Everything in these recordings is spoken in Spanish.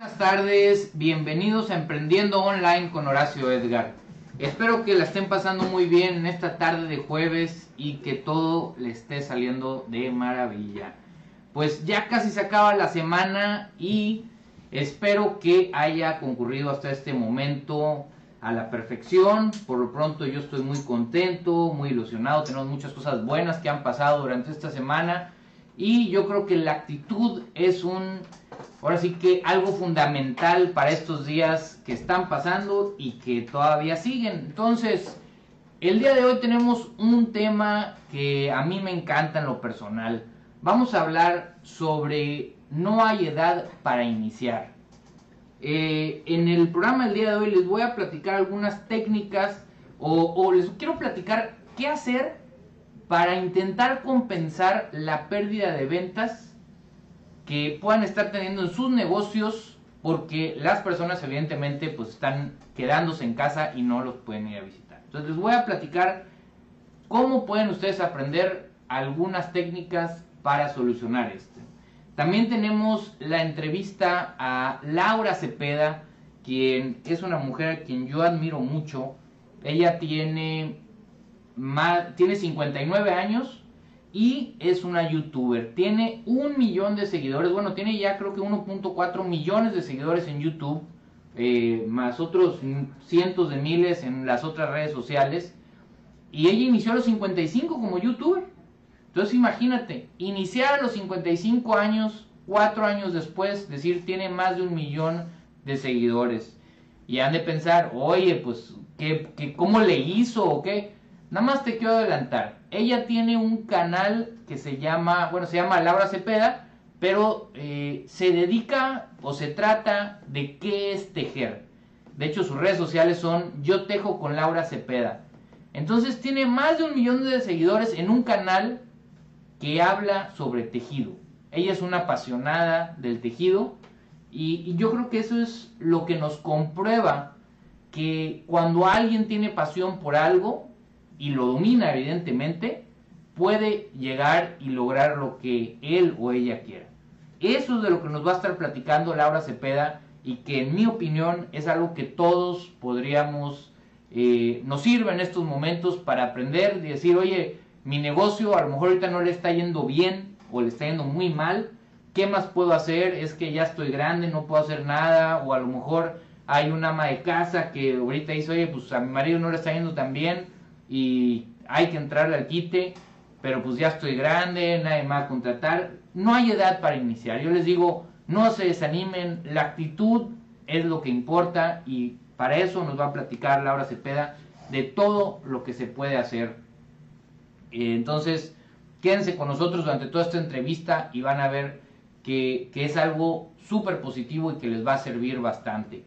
Buenas tardes, bienvenidos a Emprendiendo Online con Horacio Edgar. Espero que la estén pasando muy bien en esta tarde de jueves y que todo le esté saliendo de maravilla. Pues ya casi se acaba la semana y espero que haya concurrido hasta este momento a la perfección. Por lo pronto yo estoy muy contento, muy ilusionado. Tenemos muchas cosas buenas que han pasado durante esta semana y yo creo que la actitud es un ahora sí que algo fundamental para estos días que están pasando y que todavía siguen. Entonces, el día de hoy tenemos un tema que a mí me encanta en lo personal. Vamos a hablar sobre no hay edad para iniciar. Eh, en el programa del día de hoy les voy a platicar algunas técnicas o, o les quiero platicar qué hacer para intentar compensar la pérdida de ventas que puedan estar teniendo en sus negocios porque las personas evidentemente pues están quedándose en casa y no los pueden ir a visitar. Entonces les voy a platicar cómo pueden ustedes aprender algunas técnicas para solucionar esto. También tenemos la entrevista a Laura Cepeda, quien es una mujer a quien yo admiro mucho. Ella tiene, más, tiene 59 años, y es una youtuber. Tiene un millón de seguidores. Bueno, tiene ya creo que 1.4 millones de seguidores en YouTube. Eh, más otros cientos de miles en las otras redes sociales. Y ella inició a los 55 como youtuber. Entonces imagínate, iniciar a los 55 años, cuatro años después, decir tiene más de un millón de seguidores. Y han de pensar, oye, pues, ¿qué, qué, ¿cómo le hizo o qué? Nada más te quiero adelantar. Ella tiene un canal que se llama, bueno, se llama Laura Cepeda, pero eh, se dedica o se trata de qué es tejer. De hecho, sus redes sociales son Yo Tejo con Laura Cepeda. Entonces tiene más de un millón de seguidores en un canal que habla sobre tejido. Ella es una apasionada del tejido y, y yo creo que eso es lo que nos comprueba que cuando alguien tiene pasión por algo, y lo domina evidentemente, puede llegar y lograr lo que él o ella quiera. Eso es de lo que nos va a estar platicando Laura Cepeda y que en mi opinión es algo que todos podríamos, eh, nos sirve en estos momentos para aprender y decir, oye, mi negocio a lo mejor ahorita no le está yendo bien o le está yendo muy mal, ¿qué más puedo hacer? Es que ya estoy grande, no puedo hacer nada, o a lo mejor hay una ama de casa que ahorita dice, oye, pues a mi marido no le está yendo tan bien, y hay que entrarle al quite, pero pues ya estoy grande, nadie a contratar. No hay edad para iniciar. Yo les digo, no se desanimen, la actitud es lo que importa y para eso nos va a platicar Laura Cepeda de todo lo que se puede hacer. Eh, entonces, quédense con nosotros durante toda esta entrevista y van a ver que, que es algo súper positivo y que les va a servir bastante.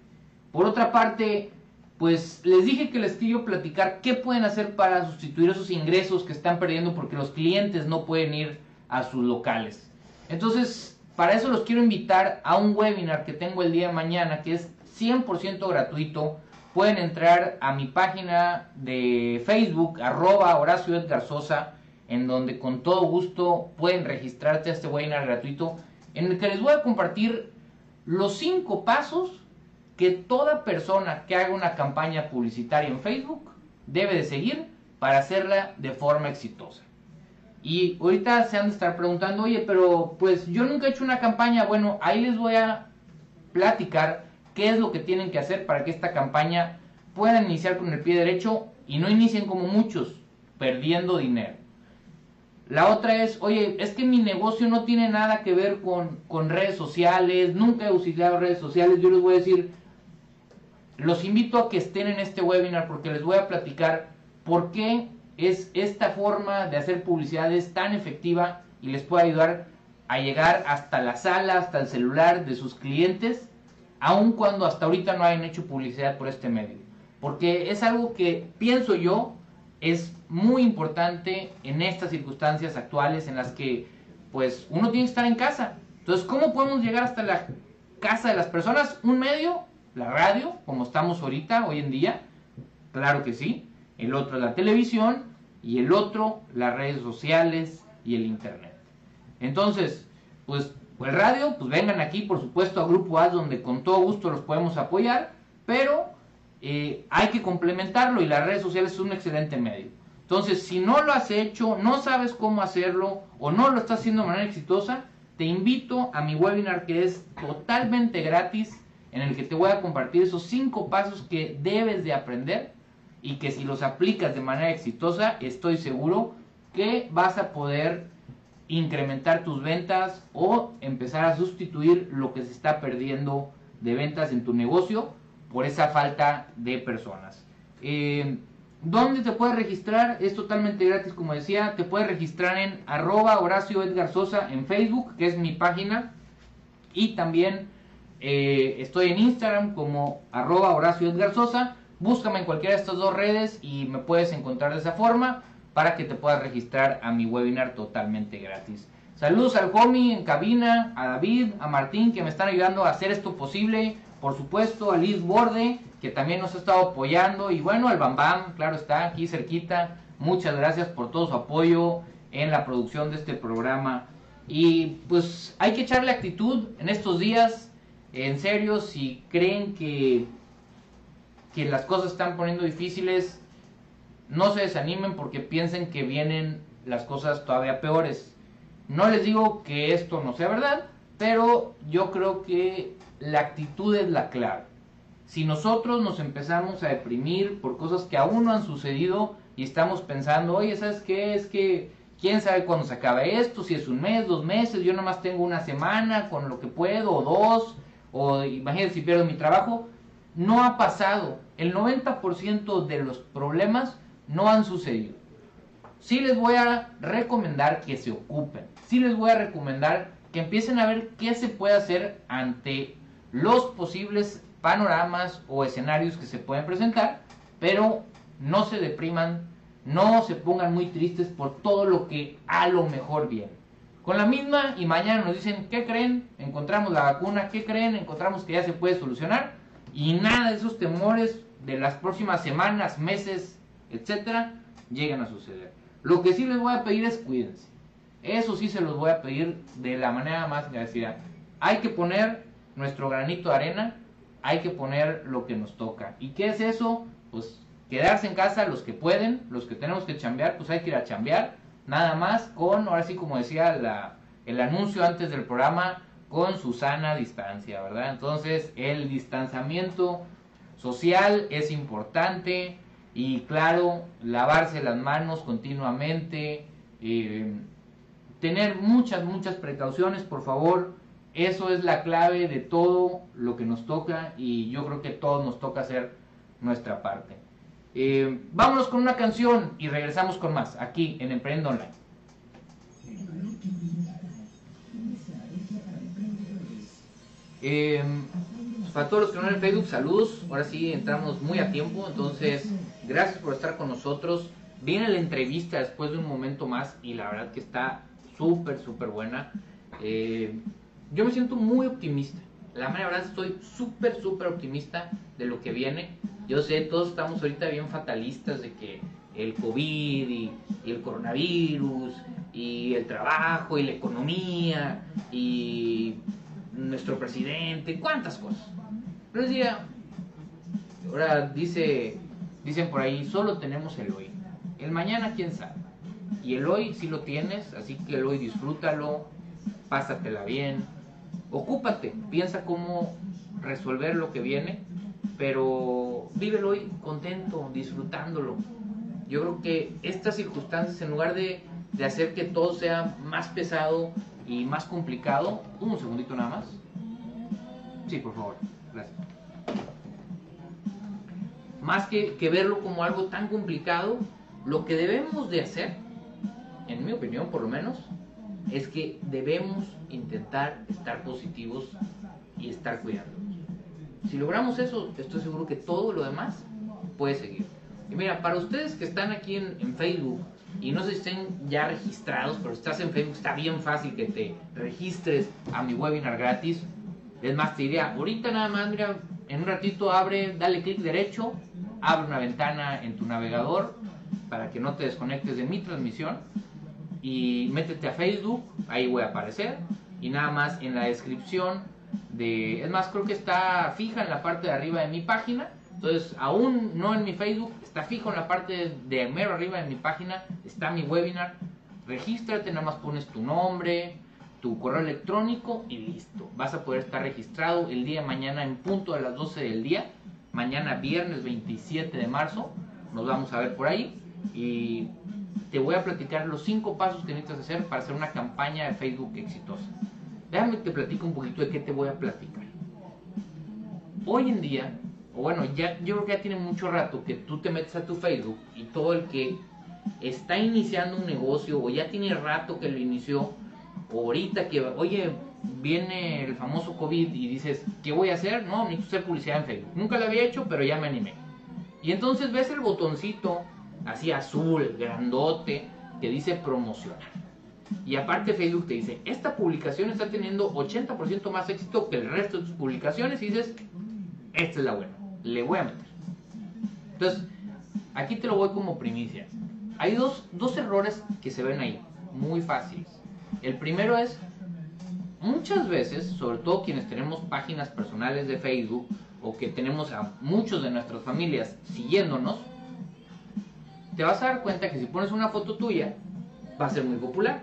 Por otra parte, pues les dije que les quiero platicar qué pueden hacer para sustituir esos ingresos que están perdiendo porque los clientes no pueden ir a sus locales. Entonces, para eso los quiero invitar a un webinar que tengo el día de mañana que es 100% gratuito. Pueden entrar a mi página de Facebook, arroba Horacio Edgar Sosa, en donde con todo gusto pueden registrarse a este webinar gratuito, en el que les voy a compartir los cinco pasos que toda persona que haga una campaña publicitaria en Facebook debe de seguir para hacerla de forma exitosa. Y ahorita se han de estar preguntando, oye, pero pues yo nunca he hecho una campaña. Bueno, ahí les voy a platicar qué es lo que tienen que hacer para que esta campaña pueda iniciar con el pie derecho y no inicien como muchos, perdiendo dinero. La otra es, oye, es que mi negocio no tiene nada que ver con, con redes sociales, nunca he utilizado redes sociales. Yo les voy a decir, los invito a que estén en este webinar porque les voy a platicar por qué es esta forma de hacer publicidad es tan efectiva y les puede ayudar a llegar hasta la sala, hasta el celular de sus clientes, aun cuando hasta ahorita no hayan hecho publicidad por este medio. Porque es algo que pienso yo es muy importante en estas circunstancias actuales en las que pues uno tiene que estar en casa. Entonces, ¿cómo podemos llegar hasta la casa de las personas? Un medio la radio, como estamos ahorita, hoy en día, claro que sí. El otro la televisión y el otro las redes sociales y el internet. Entonces, pues o el radio, pues vengan aquí, por supuesto, a Grupo A, donde con todo gusto los podemos apoyar, pero eh, hay que complementarlo y las redes sociales es un excelente medio. Entonces, si no lo has hecho, no sabes cómo hacerlo o no lo estás haciendo de manera exitosa, te invito a mi webinar que es totalmente gratis, en el que te voy a compartir esos cinco pasos que debes de aprender y que si los aplicas de manera exitosa, estoy seguro que vas a poder incrementar tus ventas o empezar a sustituir lo que se está perdiendo de ventas en tu negocio por esa falta de personas. Eh, ¿Dónde te puedes registrar? Es totalmente gratis, como decía. Te puedes registrar en arroba Horacio Edgar Sosa en Facebook, que es mi página. Y también eh, estoy en Instagram como arroba Horacio Edgar Sosa. Búscame en cualquiera de estas dos redes y me puedes encontrar de esa forma para que te puedas registrar a mi webinar totalmente gratis. Saludos al homie en cabina, a David, a Martín que me están ayudando a hacer esto posible. Por supuesto, a Liz Borde que también nos ha estado apoyando. Y bueno, al Bam Bam, claro está, aquí cerquita. Muchas gracias por todo su apoyo en la producción de este programa. Y pues hay que echarle actitud en estos días. En serio, si creen que, que las cosas están poniendo difíciles, no se desanimen porque piensen que vienen las cosas todavía peores. No les digo que esto no sea verdad, pero yo creo que la actitud es la clave. Si nosotros nos empezamos a deprimir por cosas que aún no han sucedido y estamos pensando, oye, ¿sabes qué? Es que quién sabe cuándo se acaba esto, si es un mes, dos meses, yo nomás tengo una semana con lo que puedo, o dos, o imagínate si pierdo mi trabajo. No ha pasado. El 90% de los problemas no han sucedido. Sí les voy a recomendar que se ocupen. Sí les voy a recomendar que empiecen a ver qué se puede hacer ante los posibles panoramas o escenarios que se pueden presentar, pero no se depriman, no se pongan muy tristes por todo lo que a lo mejor viene. Con la misma y mañana nos dicen, ¿qué creen? Encontramos la vacuna, ¿qué creen? Encontramos que ya se puede solucionar y nada de esos temores de las próximas semanas, meses, etcétera, llegan a suceder. Lo que sí les voy a pedir es cuídense. Eso sí se los voy a pedir de la manera más agradecida. Hay que poner nuestro granito de arena hay que poner lo que nos toca. ¿Y qué es eso? Pues quedarse en casa los que pueden, los que tenemos que chambear, pues hay que ir a chambear. Nada más con, ahora sí como decía el anuncio antes del programa, con su sana distancia, ¿verdad? Entonces el distanciamiento social es importante y claro, lavarse las manos continuamente, eh, tener muchas, muchas precauciones, por favor, eso es la clave de todo lo que nos toca y yo creo que todos nos toca hacer nuestra parte. Eh, vámonos con una canción y regresamos con más aquí en Emprendo Online. Eh, para todos los que no en Facebook, saludos. Ahora sí entramos muy a tiempo, entonces gracias por estar con nosotros. Viene la entrevista después de un momento más y la verdad que está súper, súper buena. Eh, yo me siento muy optimista. La verdad estoy súper, súper optimista de lo que viene. Yo sé, todos estamos ahorita bien fatalistas de que el COVID y, el coronavirus y el trabajo y la economía y nuestro presidente, cuántas cosas. Pero decía, ahora dice, dicen por ahí, solo tenemos el hoy. El mañana, quién sabe. Y el hoy sí lo tienes, así que el hoy disfrútalo, pásatela bien, ocúpate, piensa cómo resolver lo que viene, pero vívelo hoy contento, disfrutándolo. Yo creo que estas circunstancias, en lugar de, de hacer que todo sea más pesado y más complicado, un segundito nada más. Sí, por favor, gracias. Más que, que verlo como algo tan complicado, lo que debemos de hacer, en mi opinión por lo menos, es que debemos intentar estar positivos y estar cuidándonos. Si logramos eso, estoy seguro que todo lo demás puede seguir. Y mira, para ustedes que están aquí en, Facebook y no se estén ya registrados, pero estás en Facebook, está bien fácil que te registres a mi webinar gratis. Es más, te diría, ahorita nada más, mira, en un ratito abre, dale clic derecho, abre una ventana en tu navegador para que no te desconectes de mi transmisión y métete a Facebook, ahí voy a aparecer. y nada más en la descripción de... Es más, creo que está fija en la parte de arriba de mi página. Entonces, aún no en mi Facebook, está fijo en la parte de mero arriba de mi página, está mi webinar. Regístrate, nada más pones tu nombre, tu correo electrónico y listo. Vas a poder estar registrado el día de mañana en punto a las 12 del día. Mañana viernes 27 de marzo. Nos vamos a ver por ahí. Y te voy a platicar los cinco pasos que necesitas hacer para hacer una campaña de Facebook exitosa. Déjame te platico un poquito de qué te voy a platicar. Hoy en día, bueno, ya, yo creo que ya tiene mucho rato que tú te metes a tu Facebook y todo el que está iniciando un negocio o ya tiene rato que lo inició, o ahorita que, oye, viene el famoso COVID y dices, ¿qué voy a hacer? No, necesito hacer publicidad en Facebook. Nunca lo había hecho, pero ya me animé. Y entonces ves el botoncito así azul, grandote, que dice promocionar. Y aparte Facebook te dice, esta publicación está teniendo 80% más éxito que el resto de tus publicaciones y dices, esta es la buena, le voy a meter. Entonces, aquí te lo voy como primicia. Hay dos, dos errores que se ven ahí, muy fáciles. El primero es, muchas veces, sobre todo quienes tenemos páginas personales de Facebook o que tenemos a muchos de nuestras familias siguiéndonos, te vas a dar cuenta que si pones una foto tuya, va a ser muy popular.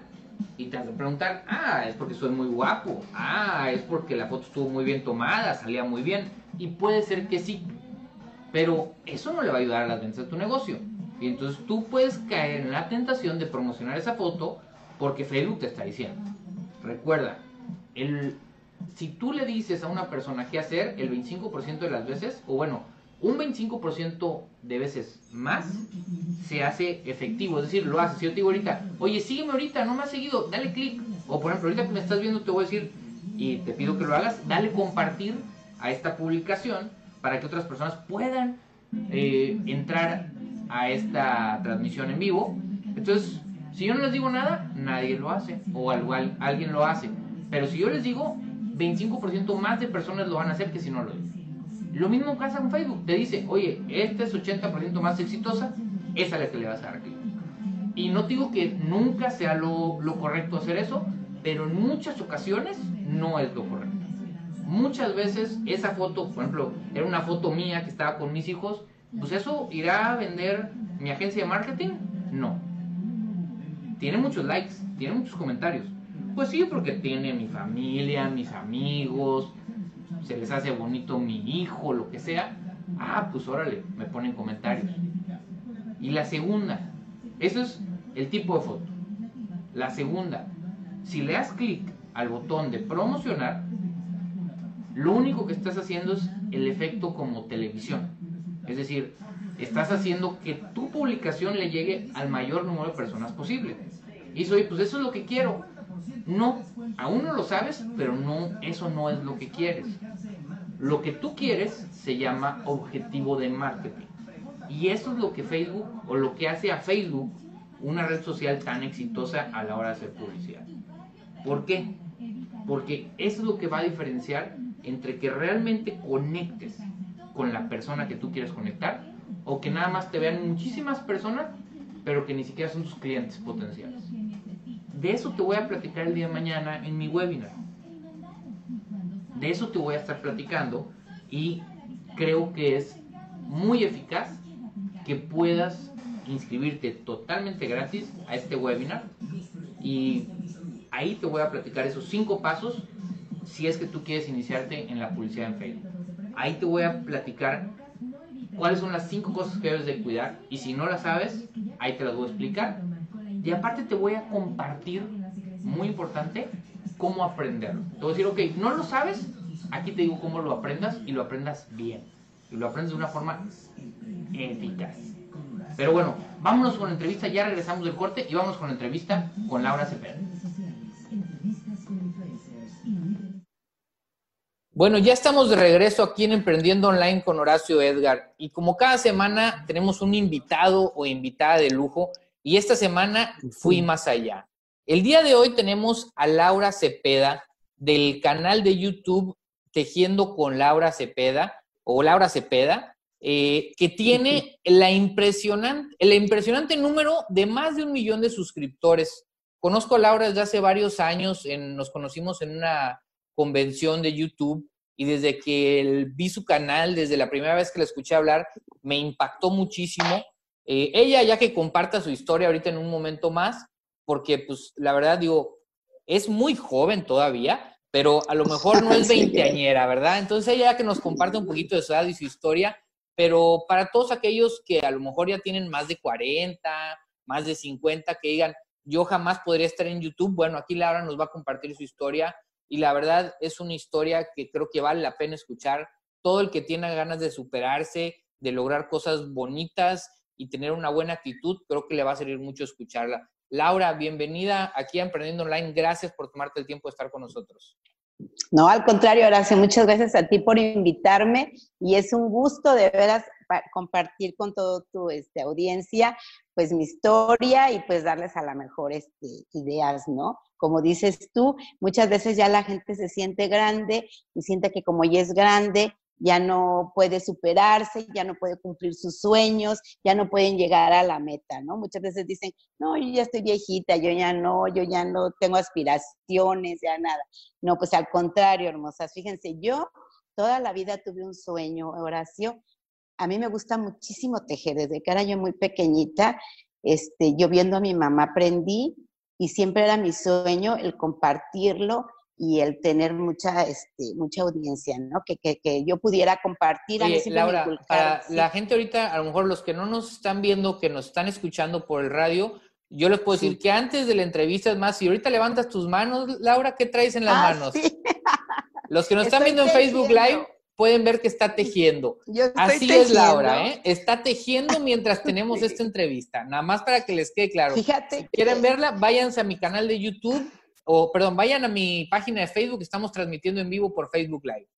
Y te vas a preguntar, ah, es porque soy muy guapo, ah, es porque la foto estuvo muy bien tomada, salía muy bien. Y puede ser que sí, pero eso no le va a ayudar a las ventas de tu negocio. Y entonces tú puedes caer en la tentación de promocionar esa foto porque Facebook te está diciendo. Recuerda, el, si tú le dices a una persona qué hacer, el 25% de las veces, o bueno, un 25% de veces más se hace efectivo, es decir, lo haces. Si yo te digo ahorita, oye, sígueme ahorita, no me has seguido, dale clic. O por ejemplo, ahorita que me estás viendo, te voy a decir, y te pido que lo hagas, dale compartir a esta publicación para que otras personas puedan eh, entrar a esta transmisión en vivo. Entonces, si yo no les digo nada, nadie lo hace, o alguien lo hace. Pero si yo les digo, 25% más de personas lo van a hacer que si no lo dicen. Lo mismo pasa con Facebook. Te dice, oye, esta es 80% más exitosa, esa es la que le vas a dar clic. Y no digo que nunca sea lo, lo correcto hacer eso, pero en muchas ocasiones no es lo correcto. Muchas veces esa foto, por ejemplo, era una foto mía que estaba con mis hijos, pues eso irá a vender mi agencia de marketing? No. Tiene muchos likes, tiene muchos comentarios. Pues sí, porque tiene mi familia, mis amigos, se les hace bonito mi hijo, lo que sea, ah, pues órale, me ponen comentarios. Y la segunda, eso es el tipo de foto. La segunda, si le das clic al botón de promocionar, lo único que estás haciendo es el efecto como televisión. Es decir, estás haciendo que tu publicación le llegue al mayor número de personas posible. Y soy, pues eso es lo que quiero. No, aún no lo sabes, pero no, eso no es lo que quieres. Lo que tú quieres se llama objetivo de marketing. Y eso es lo que Facebook o lo que hace a Facebook una red social tan exitosa a la hora de hacer publicidad. ¿Por qué? Porque eso es lo que va a diferenciar entre que realmente conectes con la persona que tú quieres conectar o que nada más te vean muchísimas personas pero que ni siquiera son tus clientes potenciales. De eso te voy a platicar el día de mañana en mi webinar. De eso te voy a estar platicando y creo que es muy eficaz que puedas inscribirte totalmente gratis a este webinar y ahí te voy a platicar esos cinco pasos si es que tú quieres iniciarte en la publicidad en Facebook. Ahí te voy a platicar cuáles son las cinco cosas que debes de cuidar y si no las sabes, ahí te las voy a explicar. Y aparte te voy a compartir, muy importante, cómo aprenderlo. Te voy a decir, ok, no lo sabes, aquí te digo cómo lo aprendas y lo aprendas bien. Y lo aprendes de una forma eficaz. Pero bueno, vámonos con la entrevista, ya regresamos del corte y vamos con la entrevista con Laura Cepeda. Bueno, ya estamos de regreso aquí en Emprendiendo Online con Horacio Edgar y como cada semana tenemos un invitado o invitada de lujo y esta semana fui más allá. El día de hoy tenemos a Laura Cepeda del canal de YouTube Tejiendo con Laura Cepeda o Laura Cepeda, eh, que tiene la impresionante, el impresionante número de más de un millón de suscriptores conozco a Laura desde hace varios años, nos conocimos en una convención de YouTube y desde que vi su canal, desde la primera vez que la escuché hablar, me impactó muchísimo. Eh, ella ya que comparta su historia ahorita en un momento más, porque pues la verdad digo, es muy joven todavía, pero a lo mejor no es veinteañera, ¿verdad? Entonces ella que nos comparte un poquito de su edad y su historia, pero para todos aquellos que a lo mejor ya tienen más de 40, más de 50, que digan, yo jamás podría estar en YouTube, bueno, aquí Laura nos va a compartir su historia y la verdad es una historia que creo que vale la pena escuchar. Todo el que tiene ganas de superarse, de lograr cosas bonitas y tener una buena actitud, creo que le va a servir mucho escucharla. Laura, bienvenida aquí a Emprendiendo Online. Gracias por tomarte el tiempo de estar con nosotros. No, al contrario, Horacio, muchas gracias a ti por invitarme y es un gusto de veras compartir con toda tu este, audiencia pues mi historia y pues darles a la mejor este, ideas, ¿no? Como dices tú, muchas veces ya la gente se siente grande y siente que como ya es grande, ya no puede superarse, ya no puede cumplir sus sueños, ya no pueden llegar a la meta, ¿no? Muchas veces dicen, no, yo ya estoy viejita, yo ya no, yo ya no tengo aspiraciones, ya nada. No, pues al contrario, hermosas. Fíjense, yo toda la vida tuve un sueño, Horacio. A mí me gusta muchísimo tejer, desde que era yo muy pequeñita, este, yo viendo a mi mamá aprendí y siempre era mi sueño el compartirlo y el tener mucha, este, mucha audiencia, ¿no? Que, que, que yo pudiera compartir. Oye, Laura, para la gente ahorita, a lo mejor los que no nos están viendo, que nos están escuchando por el radio, yo les puedo decir que antes de la entrevista, es más, si ahorita levantas tus manos, Laura, ¿qué traes en las ah, manos? Los que nos están viendo en Facebook Live pueden ver que está tejiendo. Así es Laura, ¿eh? Está tejiendo mientras tenemos esta entrevista. Nada más para que les quede claro. Fíjate. Si quieren verla, váyanse a mi canal de YouTube o perdón, vayan a mi página de Facebook, estamos transmitiendo en vivo por Facebook Live.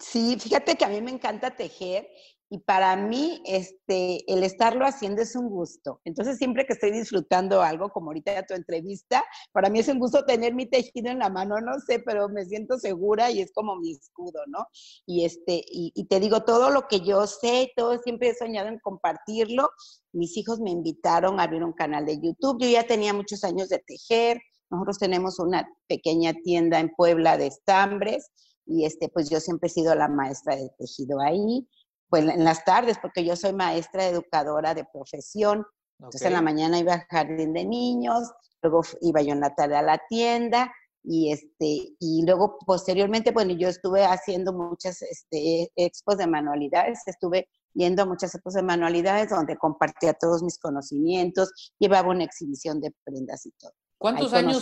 Sí, fíjate que a mí me encanta tejer y para mí este, el estarlo haciendo es un gusto. Entonces, siempre que estoy disfrutando algo, como ahorita tu entrevista, para mí es un gusto tener mi tejido en la mano, no sé, pero me siento segura y es como mi escudo, ¿no? Y, este, y, y te digo, todo lo que yo sé, todo siempre he soñado en compartirlo. Mis hijos me invitaron a abrir un canal de YouTube. Yo ya tenía muchos años de tejer, nosotros tenemos una pequeña tienda en Puebla de estambres y este, pues yo siempre he sido la maestra de tejido ahí, pues en las tardes, porque yo soy maestra educadora de profesión. Entonces en la mañana iba al jardín de niños, luego iba yo en la tarde a la tienda y este y luego posteriormente bueno yo estuve haciendo muchas este, expos de manualidades estuve yendo a muchas expos de manualidades donde compartía todos mis conocimientos llevaba una exhibición de prendas y todo ¿Cuántos años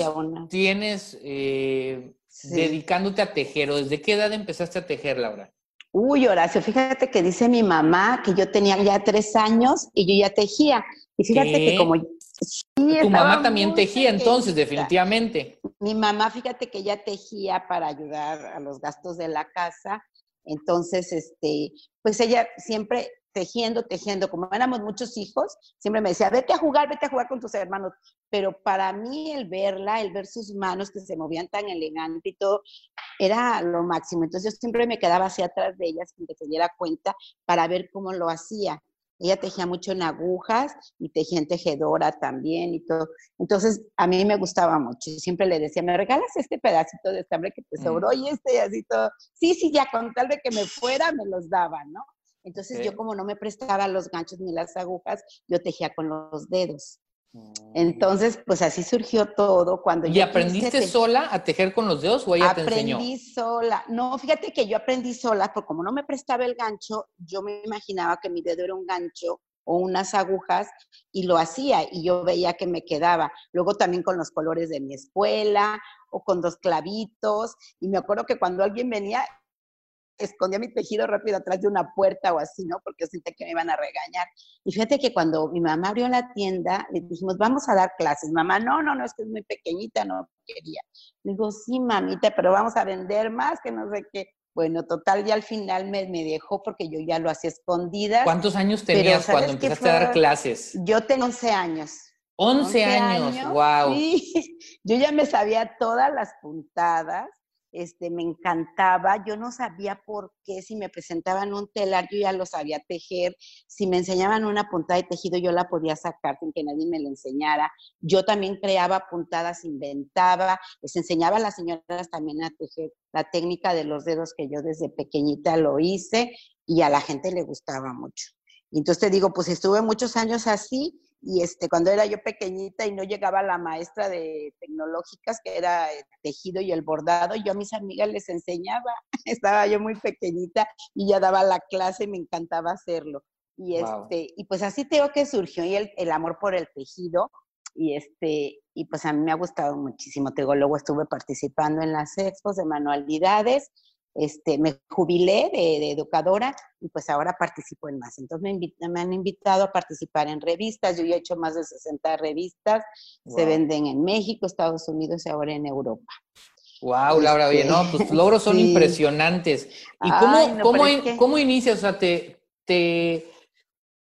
tienes eh, dedicándote a tejer o desde qué edad empezaste a tejer, Laura? Uy, Horacio, fíjate que dice mi mamá que yo tenía ya tres años y yo ya tejía. Y fíjate que como... tu mamá también tejía entonces, definitivamente. Mi mamá, fíjate que ya tejía para ayudar a los gastos de la casa. Entonces, este, pues ella siempre tejiendo, tejiendo, como éramos muchos hijos, siempre me decía, vete a jugar, vete a jugar con tus hermanos. Pero para mí el verla, el ver sus manos que se movían tan elegante y todo, era lo máximo. Entonces yo siempre me quedaba hacia atrás de ella sin que se diera cuenta para ver cómo lo hacía. Ella tejía mucho en agujas y tejía en tejedora también y todo. Entonces, a mí me gustaba mucho. Y siempre le decía, ¿me regalas este pedacito de estambre que te sobró? Y este y así todo. Sí, sí, ya con tal de que me fuera, me los daba, ¿no? Entonces yo como no me prestaba los ganchos ni las agujas, yo tejía con los dedos. Mm. Entonces, pues así surgió todo cuando ¿Y aprendiste sola a tejer con los dedos o ella te enseñó? Aprendí sola. No, fíjate que yo aprendí sola, porque como no me prestaba el gancho, yo me imaginaba que mi dedo era un gancho o unas agujas y lo hacía y yo veía que me quedaba. Luego también con los colores de mi escuela o con dos clavitos y me acuerdo que cuando alguien venía escondía mi tejido rápido atrás de una puerta o así, ¿no? Porque yo sentía que me iban a regañar. Y fíjate que cuando mi mamá abrió la tienda, le dijimos, vamos a dar clases. Mamá, no, no, no, es que es muy pequeñita, no quería. digo, sí, mamita, pero vamos a vender más, que no sé qué. Bueno, total, ya al final me, me dejó porque yo ya lo hacía escondida. ¿Cuántos años tenías cuando empezaste a dar clases? Yo tengo 11 años. 11, años, wow. Sí, yo ya me sabía todas las puntadas este, me encantaba. Yo no sabía por qué, si me presentaban un telar, yo ya lo sabía tejer. Si me enseñaban una puntada de tejido, yo la podía sacar sin que nadie me la enseñara. Yo también creaba puntadas, inventaba, les enseñaba a las señoras también a tejer la técnica de los dedos que yo desde pequeñita lo hice y a la gente le gustaba mucho. Y entonces te digo, pues estuve muchos años así y este, cuando era yo pequeñita y no llegaba la maestra de tecnológicas, que era el tejido y el bordado, yo a mis amigas les enseñaba, estaba yo muy pequeñita y ya daba la clase y me encantaba hacerlo. Y, este, y pues así tengo que surgió y el, el, amor por el tejido y este y pues a mí me ha gustado muchísimo. Te digo, luego estuve participando en las expos de manualidades este, me jubilé de, educadora y pues ahora participo en más. Entonces me, me, han invitado a participar en revistas. Yo ya he hecho más de 60 revistas. Se venden en México, Estados Unidos y ahora en Europa. Wow, Laura, bien, no, tus logros son impresionantes. ¿Y cómo, cómo, cómo inicias? O sea, te, te,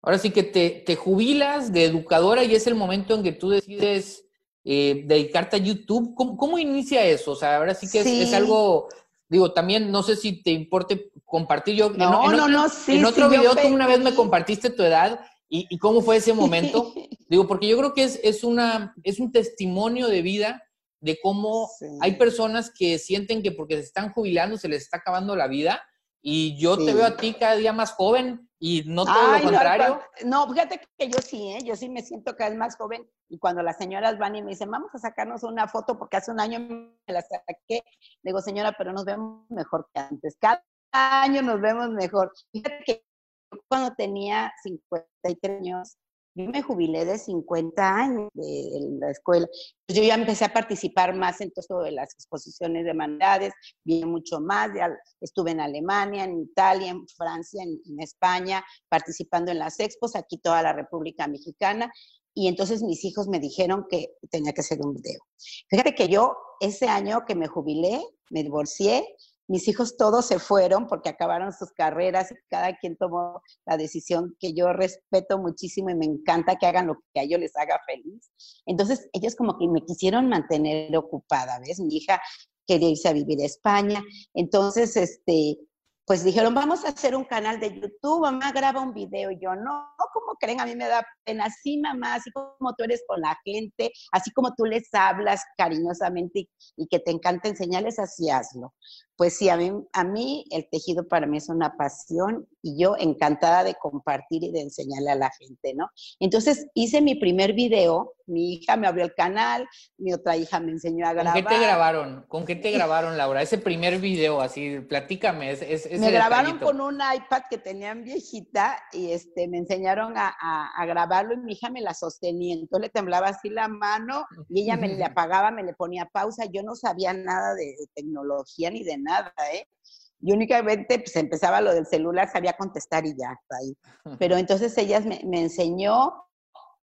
ahora sí que te, te, jubilas de educadora y es el momento en que tú decides eh, dedicarte a YouTube. ¿Cómo, ¿Cómo, inicia eso? O sea, ahora sí que es, es algo Digo, también no sé si te importe compartir yo. No, en, no, no, sí. En otro video tú una vez me compartiste tu edad y, cómo fue ese momento. Digo, porque yo creo que es, es, una, es un testimonio de vida de cómo hay personas que sienten que porque se están jubilando se les está acabando la vida y yo te veo a ti cada día más joven y no todo lo contrario. No, fíjate que yo sí, ¿eh? yo sí me siento cada vez más joven. Y cuando las señoras van y me dicen, vamos a sacarnos una foto, porque hace un año me la saqué, digo, señora, pero nos vemos mejor que antes. Cada año nos vemos mejor. Fíjate que cuando tenía 53 años, yo me jubilé de 50 años de la escuela. Pues yo ya empecé a participar más en todo de las exposiciones de humanidades, vi mucho más, ya estuve en Alemania, en Italia, en Francia, en, en, España, participando en las expos, aquí toda la República Mexicana, y entonces mis hijos me dijeron que tenía que hacer un video. Fíjate que yo ese año que me jubilé, me divorcié, mis hijos todos se fueron porque acabaron sus carreras y cada quien tomó la decisión que yo respeto muchísimo y me encanta que hagan lo que a ellos les haga feliz. Entonces, ellos como que me quisieron mantener ocupada, ¿ves? Mi hija quería irse a vivir a España. Entonces, este, pues dijeron, vamos a hacer un canal de YouTube, mamá graba un video. Y yo, no, ¿cómo creen? A mí me da pena. Sí, mamá, así como tú eres con la gente, así como tú les hablas cariñosamente y, que te encanta enseñarles, así hazlo. Pues sí, a mí, a mí el tejido para mí es una pasión y yo encantada de compartir y de enseñarle a la gente, ¿no? Entonces hice mi primer video, mi hija me abrió el canal, mi otra hija me enseñó a grabar. ¿Con qué te grabaron? ¿Con qué te grabaron, Laura? Ese primer video, así, platícame. me grabaron con un iPad que tenían viejita y este, me enseñaron a, a, grabarlo y mi hija me la sostenía, entonces le temblaba así la mano y ella me le apagaba, me le ponía pausa, yo no sabía nada de tecnología ni de nada nada, ¿eh? Y únicamente pues empezaba lo del celular, sabía contestar y ya, ahí. Pero entonces ellas me, me, enseñó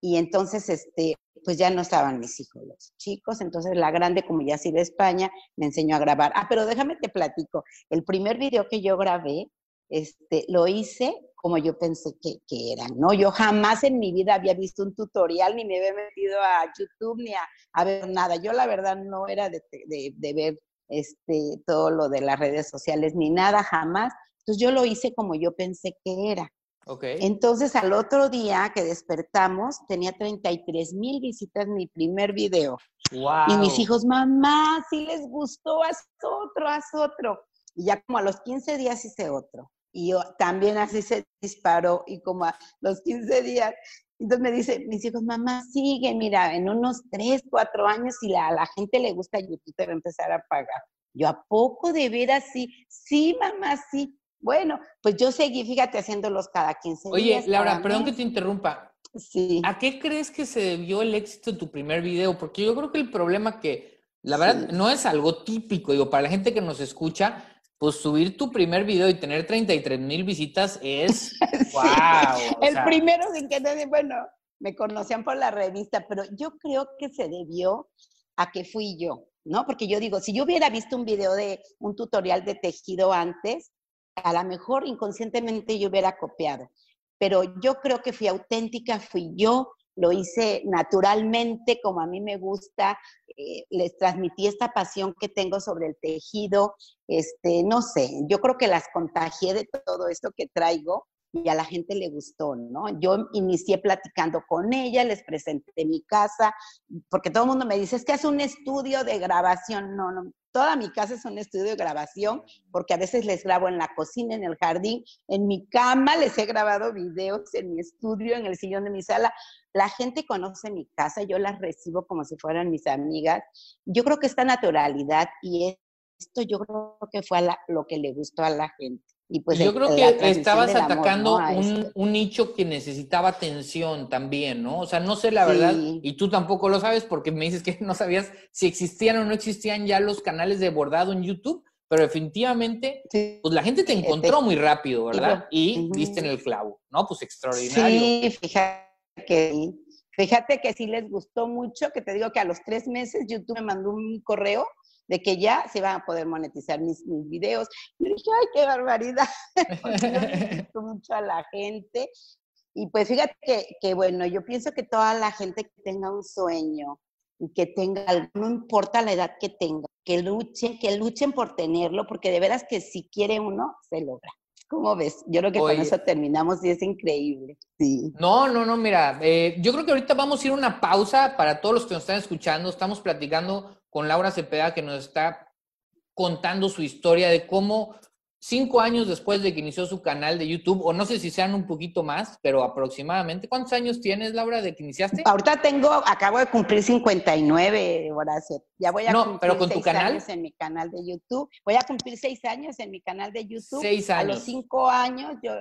y entonces, este, pues ya no estaban mis hijos, los chicos. Entonces la grande, como ya sí de España, me enseñó a grabar. Ah, pero déjame te platico. El primer video que yo grabé, este, lo hice como yo pensé que, que, eran, ¿no? Yo jamás en mi vida había visto un tutorial, ni me había metido a YouTube, ni a, a ver nada. Yo la verdad no era de, de, de ver este, todo lo de las redes sociales ni nada, jamás. Entonces yo lo hice como yo pensé que era. Okay. Entonces al otro día que despertamos tenía 33 mil visitas mi primer video. Wow. Y mis hijos, mamá, si les gustó, haz otro, haz otro. Y ya como a los 15 días hice otro. Y yo también así se disparó y como a los 15 días entonces me dice, mis hijos, mamá, sigue, mira, en unos tres, cuatro años, si a la gente le gusta YouTube, te va a empezar a pagar. Yo, ¿a poco de veras sí? Sí, mamá, sí. Bueno, pues yo seguí, fíjate, haciéndolos cada 15 días. Oye, Laura, perdón que te interrumpa. Sí. ¿A qué crees que se debió el éxito de tu primer video? Porque yo creo que el problema que, la verdad, no es algo típico, digo, para la gente que nos escucha, pues subir tu primer video y tener 33 mil visitas es wow. El primero sin que nadie, bueno, me conocían por la revista, pero yo creo que se debió a que fui yo, ¿no? Porque yo digo, si yo hubiera visto un video de un tutorial de tejido antes, a lo mejor inconscientemente yo hubiera copiado. Pero yo creo que fui auténtica, fui yo, lo hice naturalmente, como a mí me gusta, eh, les transmití esta pasión que tengo sobre el tejido, este, no sé, yo creo que las contagié de todo esto que traigo y a la gente le gustó, ¿no? Yo inicié platicando con ella, les presenté mi casa, porque todo el mundo me dice, es que es un estudio de grabación. No, no, toda mi casa es un estudio de grabación, porque a veces les grabo en la cocina, en el jardín, en mi cama, les he grabado videos en mi estudio, en el sillón de mi sala. La gente conoce mi casa, yo las recibo como si fueran mis amigas. Yo creo que esta naturalidad y esto yo creo que fue lo que le gustó a la gente. Y pues Yo creo que estabas atacando un, un, nicho que necesitaba atención también, ¿no? O sea, no sé la verdad, y tú tampoco lo sabes porque me dices que no sabías si existían o no existían ya los canales de bordado en YouTube, pero definitivamente, pues la gente te encontró muy rápido, ¿verdad? Y viste en el clavo, ¿no? Pues extraordinario. Sí, fíjate que, fíjate que sí les gustó mucho, que te digo que a los tres meses YouTube me mandó un correo de que ya se van a poder monetizar mis, mis videos. Y dije, ay, qué barbaridad, porque mucho a la gente. Y pues fíjate que, que, bueno, yo pienso que toda la gente que tenga un sueño y que tenga algo, no importa la edad que tenga, que luchen, que luchen por tenerlo, porque de veras que si quiere uno, se logra. ¿Cómo ves? Yo creo que con eso terminamos y es increíble. Sí. No, no, no, mira, eh, yo creo que ahorita vamos a ir a una pausa para todos los que nos están escuchando. Estamos platicando con Laura Cepeda que nos está contando su historia de cómo cinco años después de que inició su canal de YouTube, o no sé si sean un poquito más, pero aproximadamente, ¿cuántos años tienes, Laura, de que iniciaste? Ahorita tengo, acabo de cumplir 59, Horacio. Ya voy a no, pero con tu canal. años en mi canal de YouTube. Voy a cumplir seis años en mi canal de YouTube. Seis años. A los cinco años, yo,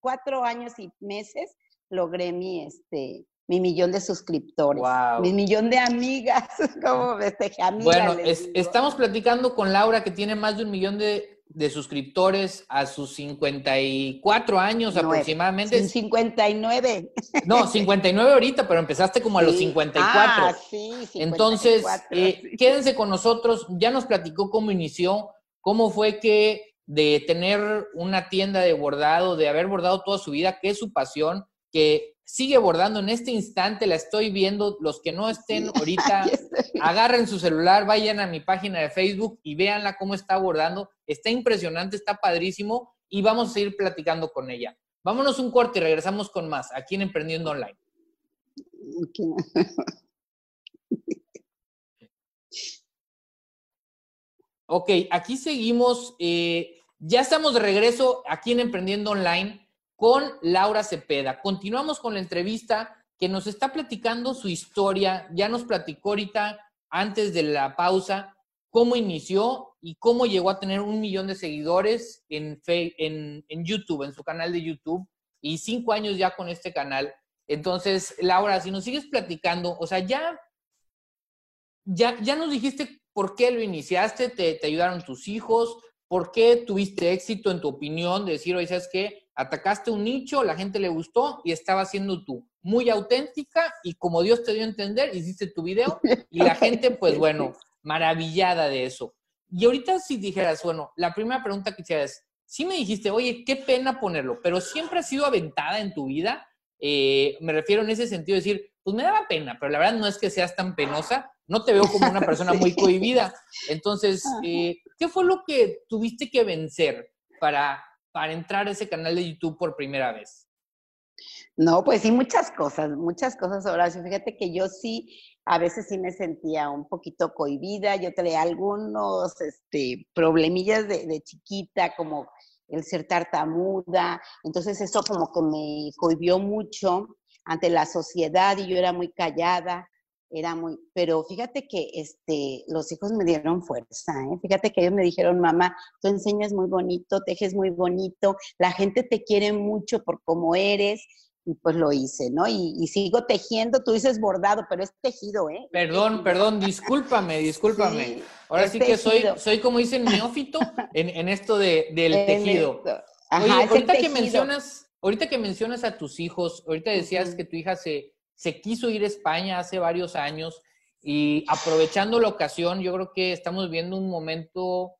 cuatro años y meses, logré mi, este, mi millón de suscriptores, mi millón de amigas, como amigas. Bueno, estamos platicando con Laura que tiene más de un millón de, de suscriptores a sus 54 años aproximadamente. 59. No, 59 ahorita, pero empezaste como a los 54. Ah, sí, 54, Entonces, eh, quédense con nosotros. Ya nos platicó cómo inició, cómo fue que de tener una tienda de bordado, de haber bordado toda su vida, que es su pasión, que sigue bordando en este instante, la estoy viendo. Los que no estén ahorita, agarren su celular, vayan a mi página de Facebook y véanla cómo está bordando. Está impresionante, está padrísimo y vamos a seguir platicando con ella. Vámonos un corte y regresamos con más aquí en Emprendiendo Online. Ok, aquí seguimos. Eh, ya estamos de regreso aquí en Emprendiendo Online con Laura Cepeda. Continuamos con la entrevista que nos está platicando su historia. Ya nos platicó ahorita, antes de la pausa, cómo inició y cómo llegó a tener un millón de seguidores en, en, YouTube, en su canal de YouTube, y cinco años ya con este canal. Entonces, Laura, si nos sigues platicando, o sea, ya, ya, ya nos dijiste por qué lo iniciaste, te, te ayudaron tus hijos, por qué tuviste éxito en tu opinión de decir, oye, ¿sabes qué? atacaste un nicho, la gente le gustó y estaba siendo tú muy auténtica y como Dios te dio a entender, hiciste tu video y la gente, pues bueno, maravillada de eso. Y ahorita si dijeras, bueno, la primera pregunta que hicieras, sí me dijiste, oye, qué pena ponerlo, pero siempre has sido aventada en tu vida. Eh, me refiero en ese sentido de decir, pues me daba pena, pero la verdad no es que seas tan penosa, no te veo como una persona muy cohibida. Entonces, eh, ¿qué fue lo que tuviste que vencer para para entrar a ese canal de YouTube por primera vez? No, pues sí, muchas cosas, muchas cosas, Horacio. Fíjate que yo sí, a veces sí me sentía un poquito cohibida. Yo traía algunos este, problemillas de, de chiquita, como el ser tartamuda. Entonces eso como que me cohibió mucho ante la sociedad y yo era muy callada era muy, pero fíjate que este, los hijos me dieron fuerza, ¿eh? fíjate que ellos me dijeron, mamá, tú enseñas muy bonito, tejes muy bonito, la gente te quiere mucho por cómo eres, y pues lo hice, ¿no? Y, sigo tejiendo, tú dices bordado, pero es tejido, ¿eh? Perdón, perdón, discúlpame, discúlpame. Ahora sí que soy, soy como dicen neófito en, en esto de, del tejido. Oye, ahorita que mencionas, ahorita que mencionas a tus hijos, ahorita decías que tu hija se, se quiso ir a España hace varios años y aprovechando la ocasión, yo creo que estamos viendo un momento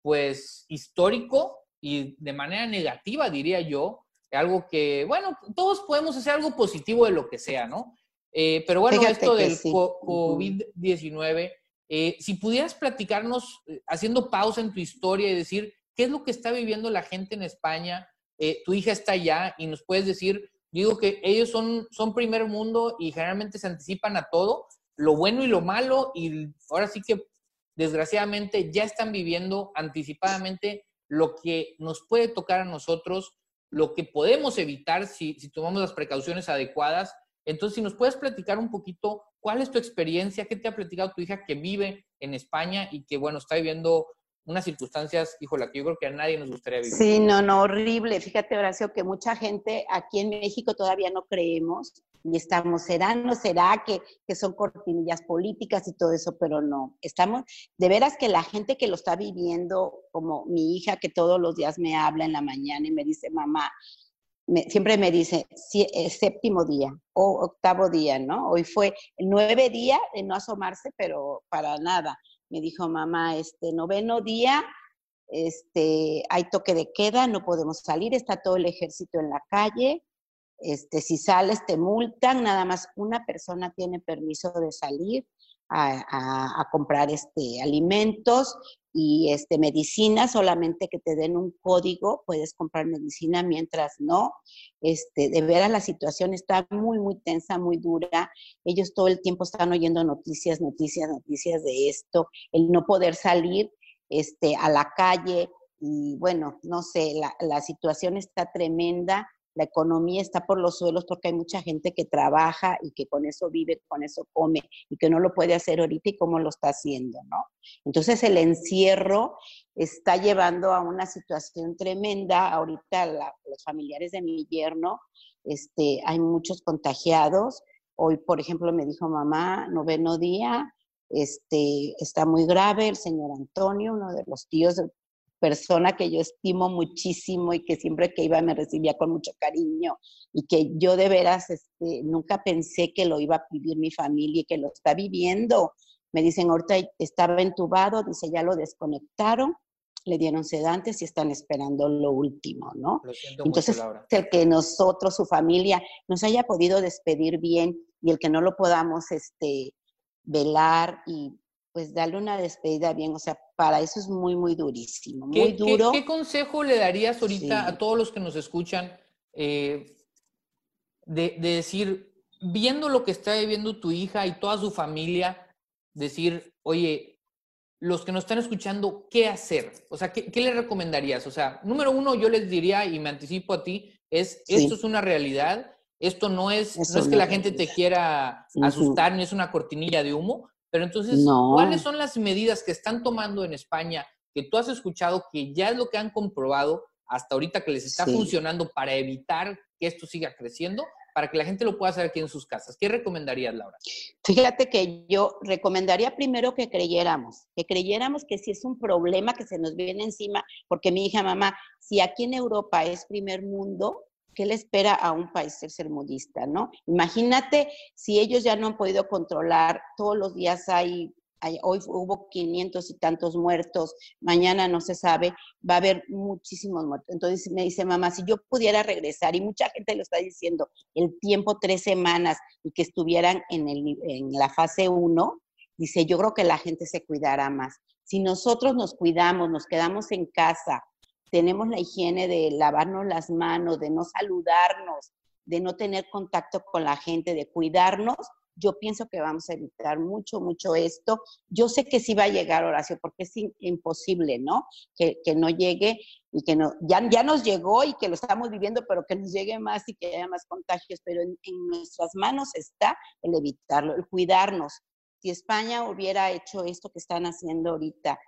pues histórico y de manera negativa, diría yo, algo que, bueno, todos podemos hacer algo positivo de lo que sea, ¿no? Eh, pero bueno, esto del COVID-19, eh, si pudieras platicarnos, eh, haciendo pausa en tu historia y decir, ¿qué es lo que está viviendo la gente en España? tu hija está allá y nos puedes decir, digo que ellos son, son primer mundo y generalmente se anticipan a todo, lo bueno y lo malo, y ahora sí que desgraciadamente ya están viviendo anticipadamente lo que nos puede tocar a nosotros, lo que podemos evitar si, si tomamos las precauciones adecuadas entonces, si nos puedes platicar un poquito, ¿cuál es tu experiencia? ¿Qué te ha platicado tu hija que vive en España y que, bueno, está viviendo unas circunstancias, híjola, que yo creo que a nadie nos gustaría vivir? Sí, no, no, horrible. Fíjate, Horacio, que mucha gente aquí en México todavía no creemos y estamos, será, no será que, que son cortinillas políticas y todo eso, pero no. Estamos, de veras que la gente que lo está viviendo, como mi hija que todos los días me habla en la mañana y me dice, mamá, siempre me dice eh, séptimo día o octavo día, ¿no? Hoy fue nueve día de no asomarse, pero para nada. Me dijo mamá, este noveno día, este, hay toque de queda, no podemos salir, está todo el ejército en la calle, este, si sales te multan, nada más una persona tiene permiso de salir a, a comprar este, alimentos y este, medicina, solamente que te den un código, puedes comprar medicina, mientras no. Este, de veras la situación está muy, muy tensa, muy dura. Ellos todo el tiempo están oyendo noticias, noticias, noticias de esto, el no poder salir este, a la calle. Y bueno, no sé, la, la situación está tremenda la economía está por los suelos porque hay mucha gente que trabaja y que con eso vive, con eso come y que no lo puede hacer ahorita y cómo lo está haciendo, ¿no? Entonces el encierro está llevando a una situación tremenda. Ahorita los familiares de mi yerno, este, hay muchos contagiados. Hoy, por ejemplo, me dijo mamá, noveno día, este, está muy grave el señor Antonio, uno de los tíos persona que yo estimo muchísimo y que siempre que iba me recibía con mucho cariño y que yo de veras este, nunca pensé que lo iba a vivir mi familia y que lo está viviendo. Me dicen, ahorita estaba entubado, dice, ya lo desconectaron, le dieron sedantes y están esperando lo último, ¿no? Entonces, el que nosotros, su familia, nos haya podido despedir bien y el que no lo podamos este, velar y pues darle una despedida bien, o sea, para eso es muy, muy durísimo, muy duro. ¿qué, consejo le darías ahorita a todos los que nos escuchan eh, de, decir, viendo lo que está viviendo tu hija y toda su familia, decir, oye, los que nos están escuchando, ¿qué hacer? O sea, ¿qué, le recomendarías? O sea, número uno, yo les diría, y me anticipo a ti, es, esto es una realidad, esto no es, no es que la gente te quiera asustar, ni es una cortinilla de humo, pero entonces, ¿cuáles son las medidas que están tomando en España que tú has escuchado que ya es lo que han comprobado hasta ahorita que les está funcionando para evitar que esto siga creciendo? para que la gente lo pueda hacer aquí en sus casas. ¿Qué recomendarías, Laura? Fíjate que yo recomendaría primero que creyéramos, que creyéramos que si es un problema que se nos viene encima, porque mi hija, mamá, si aquí en Europa es primer mundo, ¿qué le espera a un país tercermundista, no? Imagínate si ellos ya no han podido controlar, todos los días hay, hoy hubo 500 y tantos muertos, mañana no se sabe, va a haber muchísimos muertos. Entonces me dice, mamá, si yo pudiera regresar, y mucha gente lo está diciendo, el tiempo tres semanas y que estuvieran en, el, en la fase 1, dice, yo creo que la gente se cuidará más. Si nosotros nos cuidamos, nos quedamos en casa, tenemos la higiene de lavarnos las manos, de no saludarnos, de no tener contacto con la gente, de cuidarnos, yo pienso que vamos a evitar mucho, mucho esto. Yo sé que sí va a llegar, Horacio, porque es imposible, ¿no? Que, no llegue y que no, ya, ya nos llegó y que lo estamos viviendo, pero que nos llegue más y que haya más contagios, pero en, en nuestras manos está el evitarlo, el cuidarnos. Si España hubiera hecho esto que están haciendo ahorita,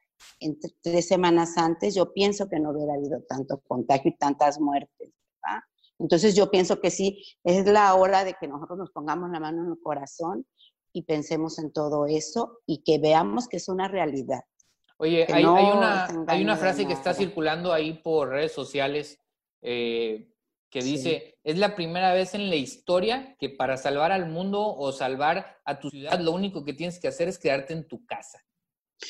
entre tres semanas antes, yo pienso que no hubiera habido tanto contagio y tantas muertes. Entonces yo pienso que sí, es la hora de que nosotros nos pongamos la mano en el corazón y pensemos en todo eso y que veamos que es una realidad. Oye, hay, una, hay, una, frase que está circulando ahí por redes sociales eh, que dice, es la primera vez en la historia que para salvar al mundo o salvar a tu ciudad, lo único que tienes que hacer es quedarte en tu casa.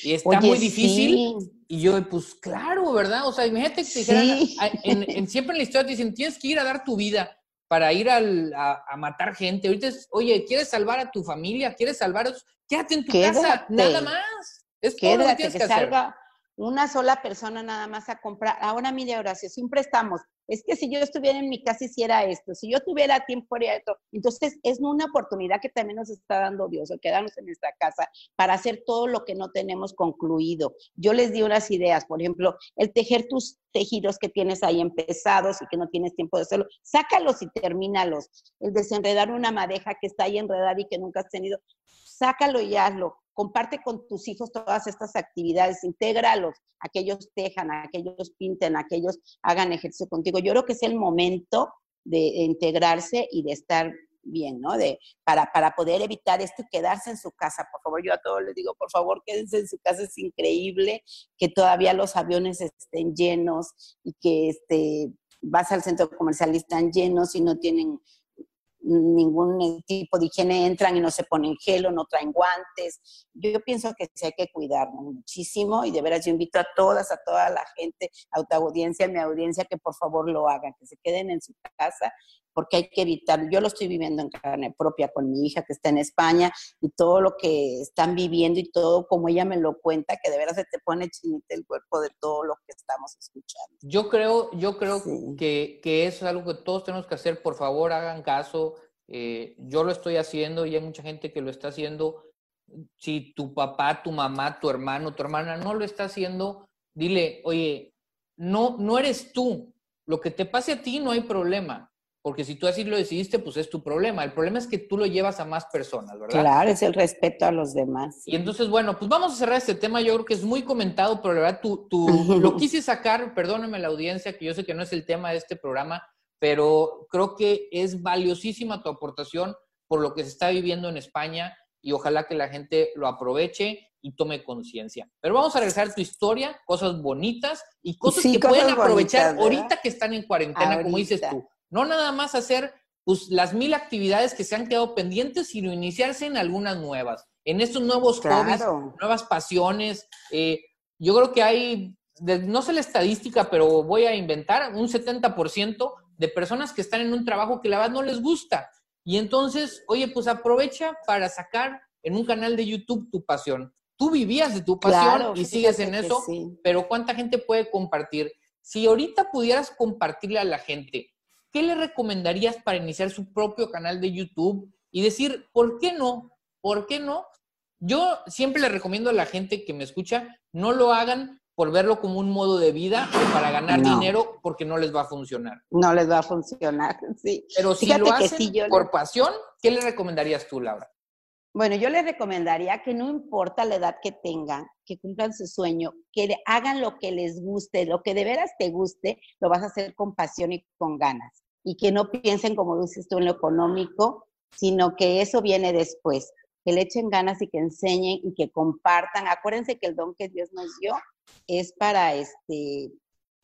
Y está muy difícil. Y yo, pues claro, ¿verdad? O sea, imagínate que dijeran, en, siempre en la historia te dicen, tienes que ir a dar tu vida para ir a, matar gente. Ahorita es, oye, ¿quieres salvar a tu familia? ¿Quieres salvar a Quédate en tu casa, nada más. Es todo lo que tienes que, salga una sola persona nada más a comprar. Ahora, mire, Horacio, siempre estamos es que si yo estuviera en mi casa hiciera esto, si yo tuviera tiempo haría esto. Entonces es una oportunidad que también nos está dando Dios, quedarnos en nuestra casa para hacer todo lo que no tenemos concluido. Yo les di unas ideas, por ejemplo, el tejer tus tejidos que tienes ahí empezados y que no tienes tiempo de hacerlo, sácalos y termínalos. El desenredar una madeja que está ahí enredada y que nunca has tenido, sácalo y hazlo comparte con tus hijos todas estas actividades, intégralos, aquellos tejan, aquellos pinten, aquellos hagan ejercicio contigo. Yo creo que es el momento de integrarse y de estar bien, ¿no? De, para, para poder evitar esto y quedarse en su casa. Por favor, yo a todos les digo, por favor, quédense en su casa. Es increíble que todavía los aviones estén llenos y que este, vas al centro comercial y están llenos y no tienen ningún tipo de higiene, entran y no se ponen gel o no traen guantes. Yo pienso que sí hay que cuidarnos muchísimo y de veras yo invito a todas, a toda la gente, a tu audiencia, a mi audiencia, que por favor lo hagan, que se queden en su casa porque hay que evitar, yo lo estoy viviendo en carne propia con mi hija que está en España y todo lo que están viviendo y todo como ella me lo cuenta, que de veras se te pone chinita el cuerpo de todo lo que estamos escuchando. Yo creo, yo creo que, que, eso es algo que todos tenemos que hacer, por favor hagan caso, eh, yo lo estoy haciendo y hay mucha gente que lo está haciendo. Si tu papá, tu mamá, tu hermano, tu hermana no lo está haciendo, dile, oye, no, no eres tú. Lo que te pase a ti no hay problema porque si tú así lo decidiste, pues es tu problema. El problema es que tú lo llevas a más personas, ¿verdad? Claro, es el respeto a los demás. Y entonces, bueno, pues vamos a cerrar este tema. Yo creo que es muy comentado, pero la verdad, tú, tú lo quise sacar, perdóneme la audiencia, que yo sé que no es el tema de este programa, pero creo que es valiosísima tu aportación por lo que se está viviendo en España y ojalá que la gente lo aproveche y tome conciencia. Pero vamos a regresar a tu historia, cosas bonitas y cosas que pueden aprovechar ahorita que están en cuarentena, como dices tú no nada más hacer pues, las mil actividades que se han quedado pendientes, sino iniciarse en algunas nuevas, en estos nuevos hobbies, nuevas pasiones. Eh, yo creo que hay, no sé la estadística, pero voy a inventar, un 70% de personas que están en un trabajo que la verdad no les gusta. Y entonces, oye, pues aprovecha para sacar en un canal de YouTube tu pasión. Tú vivías de tu pasión y sigues en eso, pero ¿cuánta gente puede compartir? Si ahorita pudieras compartirle a la gente ¿qué le recomendarías para iniciar su propio canal de YouTube y decir, ¿por qué no? ¿Por qué no? Yo siempre le recomiendo a la gente que me escucha, no lo hagan por verlo como un modo de vida o para ganar dinero porque no les va a funcionar. No les va a funcionar, sí. Pero si lo hacen por pasión, ¿qué le recomendarías tú, Laura? Bueno, yo les recomendaría que no importa la edad que tengan, que cumplan su sueño, que hagan lo que les guste, lo que de veras te guste, lo vas a hacer con pasión y con ganas y que no piensen, como dices tú, en lo económico, sino que eso viene después. Que le echen ganas y que enseñen y que compartan. Acuérdense que el don que Dios nos dio es para este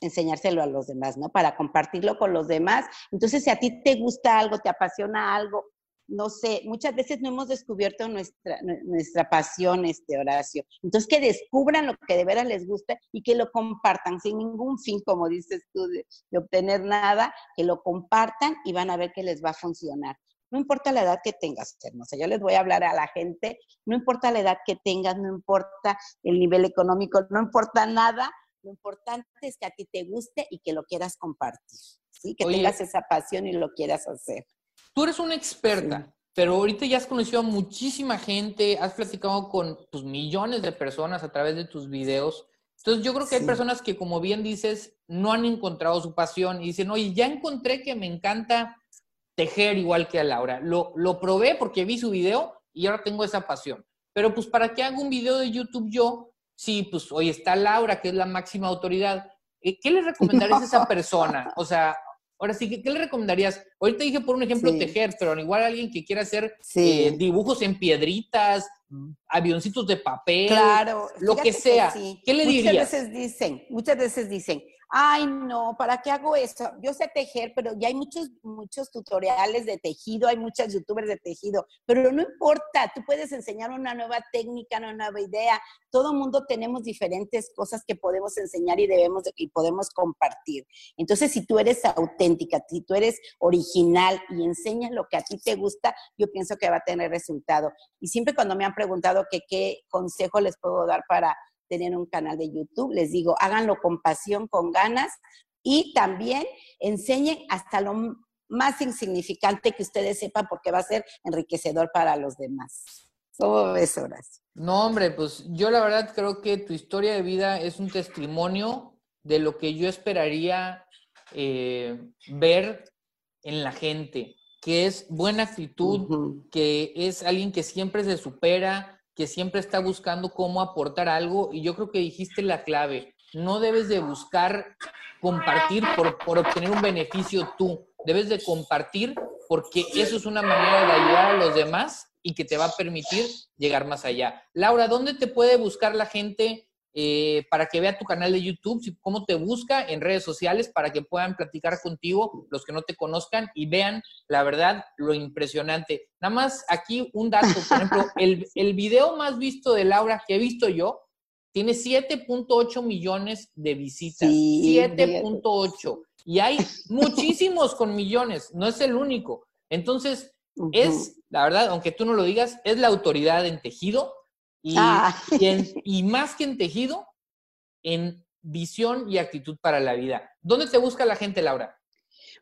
enseñárselo a los demás, ¿no? Para compartirlo con los demás. Entonces, si a ti te gusta algo, te apasiona algo, no sé, muchas veces no hemos descubierto nuestra, nuestra pasión, este Horacio. Entonces, que descubran lo que de veras les gusta y que lo compartan sin ningún fin, como dices tú, de, obtener nada, que lo compartan y van a ver que les va a funcionar. No importa la edad que tengas, hermosa. Yo les voy a hablar a la gente, no importa la edad que tengas, no importa el nivel económico, no importa nada. Lo importante es que a ti te guste y que lo quieras compartir, ¿sí? Que tengas esa pasión y lo quieras hacer. Tú eres una experta, pero ahorita ya has conocido a muchísima gente, has platicado con pues, millones de personas a través de tus videos. Entonces yo creo que hay personas que, como bien dices, no han encontrado su pasión y dicen, oye, ya encontré que me encanta tejer igual que a Laura. Lo, lo probé porque vi su video y ahora tengo esa pasión. Pero pues, ¿para qué hago un video de YouTube yo? Sí, pues hoy está Laura, que es la máxima autoridad. Eh, ¿Qué le recomendarías a esa persona? O sea, Ahora sí, ¿qué, le recomendarías? Ahorita dije por un ejemplo tejer, pero igual alguien que quiera hacer eh, dibujos en piedritas, avioncitos de papel, claro, lo que sea. ¿Qué le dirías? Muchas veces dicen, muchas veces dicen, ay, no, ¿para qué hago eso? Yo sé tejer, pero ya hay muchos, muchos tutoriales de tejido, hay muchas youtubers de tejido, pero no importa, tú puedes enseñar una nueva técnica, una nueva idea. Todo mundo tenemos diferentes cosas que podemos enseñar y debemos y podemos compartir. Entonces, si tú eres auténtica, si tú eres original y enseñas lo que a ti te gusta, yo pienso que va a tener resultado. Y siempre cuando me han preguntado qué consejo les puedo dar para tener un canal de YouTube. Les digo, háganlo con pasión, con ganas y también enseñen hasta lo más insignificante que ustedes sepan porque va a ser enriquecedor para los demás. ¿Cómo ves, Horacio? No, hombre, pues yo la verdad creo que tu historia de vida es un testimonio de lo que yo esperaría eh, ver en la gente, que es buena actitud, que es alguien que siempre se supera, que siempre está buscando cómo aportar algo y yo creo que dijiste la clave. No debes de buscar compartir por, por obtener un beneficio tú. Debes de compartir porque eso es una manera de ayudar a los demás y que te va a permitir llegar más allá. Laura, ¿dónde te puede buscar la gente eh, para que vea tu canal de YouTube, cómo te busca en redes sociales para que puedan platicar contigo los que no te conozcan y vean la verdad, lo impresionante. Nada más aquí un dato, por ejemplo, el, el video más visto de Laura que he visto yo tiene 7.8 millones de visitas. 7.8. Y hay muchísimos con millones, no es el único. Entonces, es, la verdad, aunque tú no lo digas, es la autoridad en tejido y, ah. y, más que en tejido, en visión y actitud para la vida. ¿Dónde te busca la gente, Laura?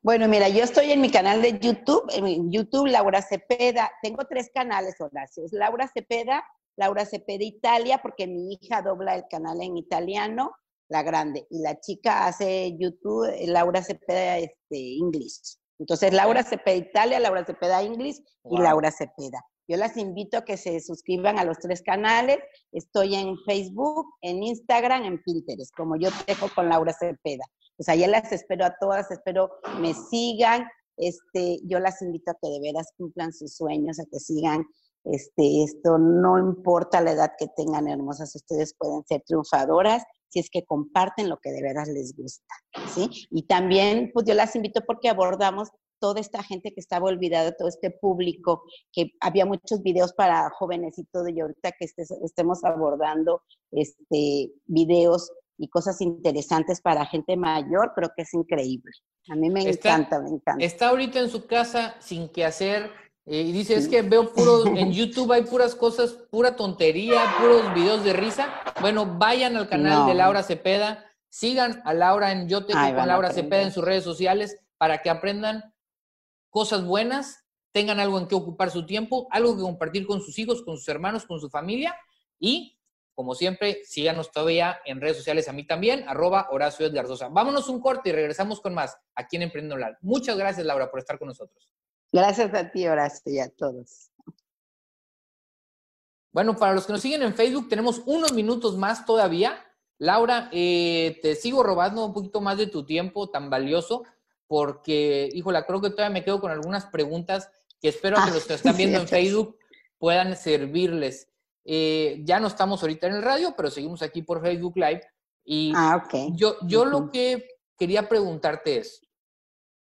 Bueno, mira, yo estoy en mi canal de YouTube, en YouTube Laura Cepeda. Tengo tres canales, Horacio. Es Laura Cepeda, Laura Cepeda Italia, porque mi hija dobla el canal en italiano, la grande, y la chica hace YouTube eh, Laura Cepeda este, English. Entonces, Laura Cepeda Italia, Laura Cepeda English y Laura Cepeda. Yo las invito a que se suscriban a los tres canales. Estoy en Facebook, en Instagram, en Pinterest, como yo dejo con Laura Cepeda. Pues allá las espero a todas, espero me sigan. Este, yo las invito a que de veras cumplan sus sueños, a que sigan este, esto, no importa la edad que tengan hermosas, ustedes pueden ser triunfadoras si es que comparten lo que de veras les gusta, ¿sí? Y también, pues yo las invito porque abordamos toda esta gente que estaba olvidada, todo este público, que había muchos videos para jóvenes y todo, y ahorita que estemos abordando este, videos y cosas interesantes para gente mayor, creo que es increíble. A mí me encanta, me encanta. Está ahorita en su casa sin que hacer, eh, y dice, es que veo puros, en YouTube hay puras cosas, pura tontería, puros videos de risa. Bueno, vayan al canal de Laura Cepeda, sigan a Laura en Yo Tengo con Laura Cepeda en sus redes sociales para que aprendan cosas buenas, tengan algo en que ocupar su tiempo, algo que compartir con sus hijos, con sus hermanos, con su familia y, como siempre, síganos todavía en redes sociales a mí también, arroba Horacio Edgarzosa. Vámonos un corte y regresamos con más aquí en Emprendo Online. Muchas gracias, Laura, por estar con nosotros. Gracias a ti, Horacio, y a todos. Bueno, para los que nos siguen en Facebook, tenemos unos minutos más todavía. Laura, eh, te sigo robando un poquito más de tu tiempo tan valioso porque, híjola, creo que todavía me quedo con algunas preguntas que espero que los que están viendo en Facebook puedan servirles. Eh, ya no estamos ahorita en el radio, pero seguimos aquí por Facebook Live. Y ah, yo, yo lo que quería preguntarte es,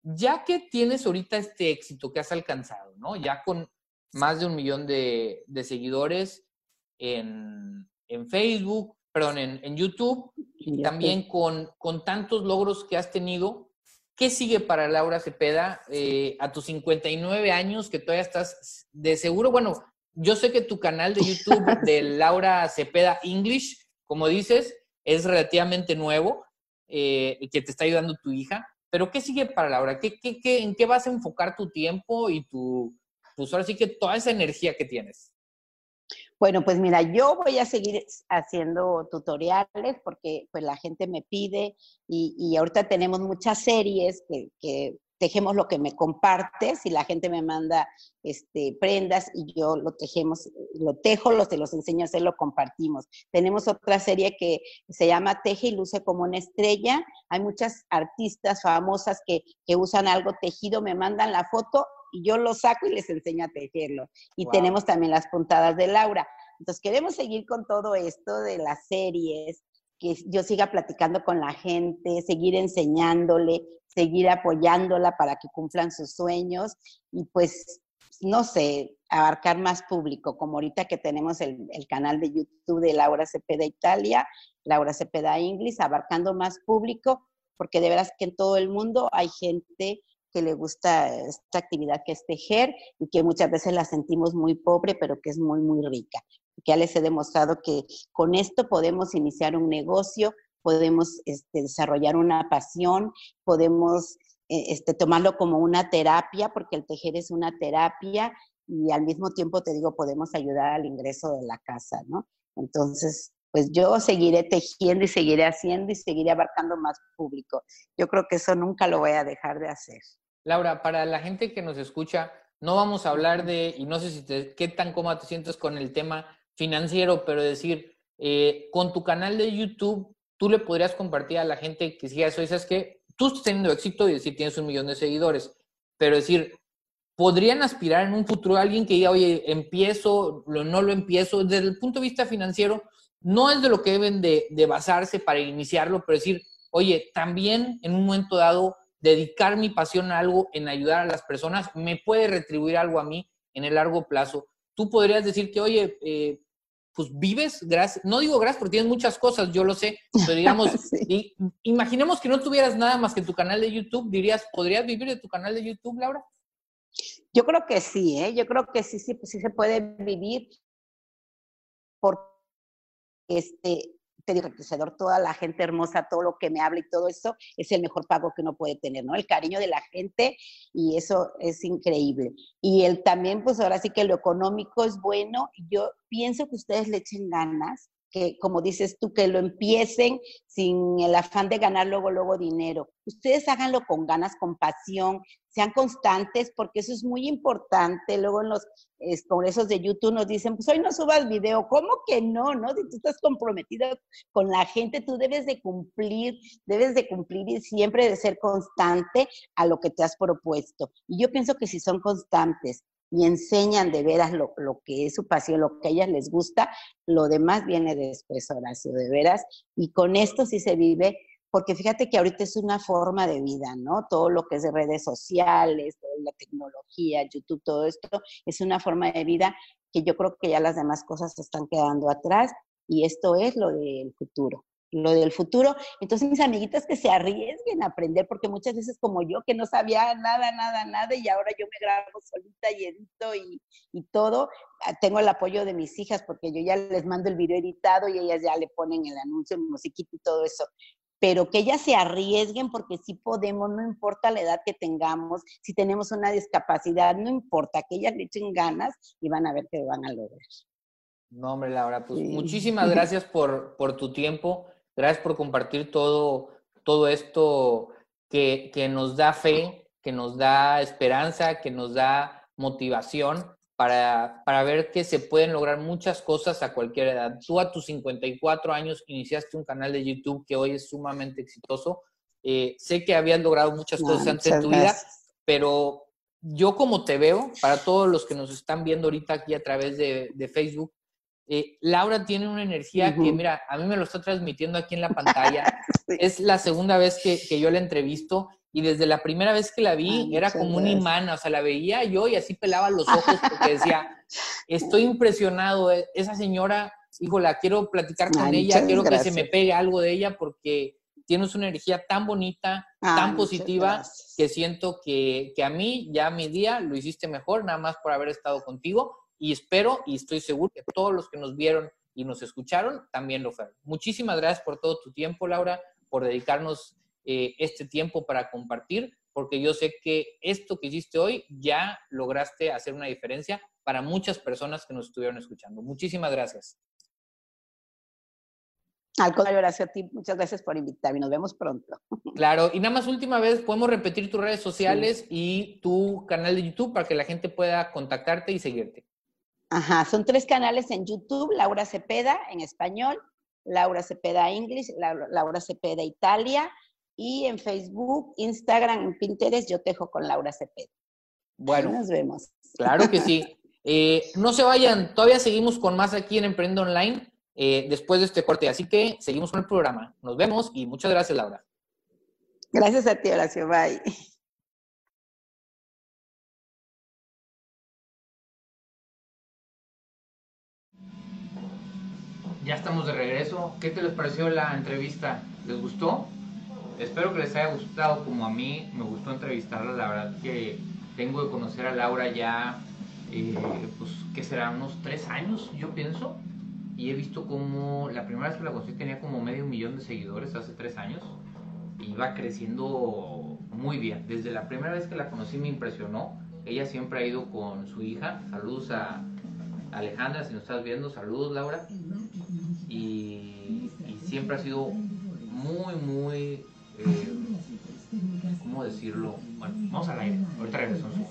ya que tienes ahorita este éxito que has alcanzado, ¿no? Ya con más de un millón de, seguidores en, Facebook, perdón, en, YouTube, y también con, con tantos logros que has tenido, ¿Qué sigue para Laura Cepeda eh, a tus 59 años que todavía estás de seguro? Bueno, yo sé que tu canal de YouTube de Laura Cepeda English, como dices, es relativamente nuevo eh, y que te está ayudando tu hija. Pero ¿qué sigue para Laura? ¿Qué, qué, qué, en qué vas a enfocar tu tiempo y tu, pues ahora sí que toda esa energía que tienes? Bueno, pues mira, yo voy a seguir haciendo tutoriales porque pues la gente me pide y, ahorita tenemos muchas series que, tejemos lo que me compartes y la gente me manda este, prendas y yo lo tejemos, lo tejo, los te los enseño a hacer, lo compartimos. Tenemos otra serie que se llama Teje y luce como una estrella. Hay muchas artistas famosas que, que usan algo tejido, me mandan la foto y yo lo saco y les enseño a tejerlo. Y tenemos también las puntadas de Laura. Entonces queremos seguir con todo esto de las series, que yo siga platicando con la gente, seguir enseñándole, seguir apoyándola para que cumplan sus sueños y pues, no sé, abarcar más público, como ahorita que tenemos el, canal de YouTube de Laura Cepeda Italia, Laura Cepeda English, abarcando más público, porque de veras que en todo el mundo hay gente que le gusta esta actividad que es tejer y que muchas veces la sentimos muy pobre, pero que es muy, muy rica. Ya les he demostrado que con esto podemos iniciar un negocio, podemos este, desarrollar una pasión, podemos eh, este, tomarlo como una terapia, porque el tejer es una terapia y al mismo tiempo, te digo, podemos ayudar al ingreso de la casa, ¿no? Entonces, pues yo seguiré tejiendo y seguiré haciendo y seguiré abarcando más público. Yo creo que eso nunca lo voy a dejar de hacer. Laura, para la gente que nos escucha, no vamos a hablar de, y no sé si te, qué tan cómoda te sientes con el tema financiero, pero decir, eh, con tu canal de YouTube, tú le podrías compartir a la gente que siga eso y sabes que tú estás teniendo éxito y decir tienes un millón de seguidores, pero decir, podrían aspirar en un futuro a alguien que diga, oye, empiezo, no lo empiezo, desde el punto de vista financiero, no es de lo que deben de, de basarse para iniciarlo, pero decir, oye, también en un momento dado dedicar mi pasión a algo, en ayudar a las personas, me puede retribuir algo a mí en el largo plazo. Tú podrías decir que, oye, eh, pues vives, gracias, no digo gracias porque tienes muchas cosas, yo lo sé, pero digamos, imaginemos que no tuvieras nada más que tu canal de YouTube, dirías, ¿podrías vivir de tu canal de YouTube, Laura? Yo creo que sí, ¿eh? yo creo que sí, sí, sí se puede vivir por este, te digo, toda la gente hermosa, todo lo que me habla y todo eso es el mejor pago que uno puede tener, ¿no? El cariño de la gente y eso es increíble. Y el también, pues ahora sí que lo económico es bueno. Yo pienso que ustedes le echen ganas, que como dices tú, que lo empiecen sin el afán de ganar luego, luego dinero. Ustedes háganlo con ganas, con pasión, sean constantes, porque eso es muy importante. Luego en los congresos de YouTube nos dicen, pues hoy no subas video. ¿Cómo que no? ¿No? Si tú estás comprometido con la gente, tú debes de cumplir, debes de cumplir y siempre de ser constante a lo que te has propuesto. Y yo pienso que si son constantes y enseñan de veras lo, lo que es su pasión, lo que a ellas les gusta, lo demás viene después, Horacio, de veras. Y con esto sí se vive porque fíjate que ahorita es una forma de vida, ¿no? Todo lo que es de redes sociales, la tecnología, YouTube, todo esto es una forma de vida que yo creo que ya las demás cosas se están quedando atrás y esto es lo del futuro lo del futuro. Entonces, mis amiguitas que se arriesguen a aprender, porque muchas veces como yo, que no sabía nada, nada, nada, y ahora yo me grabo solita y edito y, y todo, ah, tengo el apoyo de mis hijas, porque yo ya les mando el video editado y ellas ya le ponen el anuncio, el musiquito y todo eso pero que ellas se arriesguen porque sí podemos, no importa la edad que tengamos, si tenemos una discapacidad, no importa, que ellas le echen ganas y van a ver que van a lograr. No, hombre, Laura, pues muchísimas gracias por, por, tu tiempo, gracias por compartir todo, todo esto que, que nos da fe, que nos da esperanza, que nos da motivación para, para, ver que se pueden lograr muchas cosas a cualquier edad. Tú a tus 54 años iniciaste un canal de YouTube que hoy es sumamente exitoso. Eh, sé que habías logrado muchas cosas antes en tu vida, pero yo como te veo, para todos los que nos están viendo ahorita aquí a través de, de Facebook, eh, Laura tiene una energía que, mira, a mí me lo está transmitiendo aquí en la pantalla. Es la segunda vez que, que yo la entrevisto y desde la primera vez que la vi era como un imán, o sea, la veía yo y así pelaba los ojos porque decía, estoy impresionado, e, esa señora, la quiero platicar con ella, quiero que se me pegue algo de ella porque tienes una energía tan bonita, tan positiva, que siento que, que, a mí ya mi día lo hiciste mejor, nada más por haber estado contigo y espero y estoy seguro que todos los que nos vieron y nos escucharon también lo fueron. Muchísimas gracias por todo tu tiempo, Laura, por dedicarnos eh, este tiempo para compartir, porque yo sé que esto que hiciste hoy ya lograste hacer una diferencia para muchas personas que nos estuvieron escuchando. Muchísimas gracias. Al contrario, gracias a ti. Muchas gracias por invitarme. Nos vemos pronto. Claro. Y nada más última vez, podemos repetir tus redes sociales y tu canal de YouTube para que la gente pueda contactarte y seguirte. Ajá, son tres canales en YouTube, Laura Cepeda en español, Laura Cepeda English, Laura Cepeda Italia y en Facebook, Instagram, Pinterest, yo tejo con Laura Cepeda. Bueno, nos vemos. Claro que sí. Eh, no se vayan, todavía seguimos con más aquí en Emprende Online. eh, después de este corte. Así que seguimos con el programa. Nos vemos y muchas gracias, Laura. Gracias a ti, Horacio. Bye. Ya estamos de regreso. ¿Qué te les pareció la entrevista? ¿Les gustó? Espero que les haya gustado como a mí me gustó entrevistarla. La verdad que tengo que conocer a Laura ya, eh, pues, ¿qué será? Unos tres años, yo pienso. Y he visto como la primera vez que la conocí tenía como medio millón de seguidores hace tres años. Y va creciendo muy bien. Desde la primera vez que la conocí me impresionó. Ella siempre ha ido con su hija. Saludos a Alejandra, si nos estás viendo. Saludos, Laura y, siempre ha sido muy, muy, eh, ¿cómo decirlo? Bueno, vamos al aire, ahorita regresamos.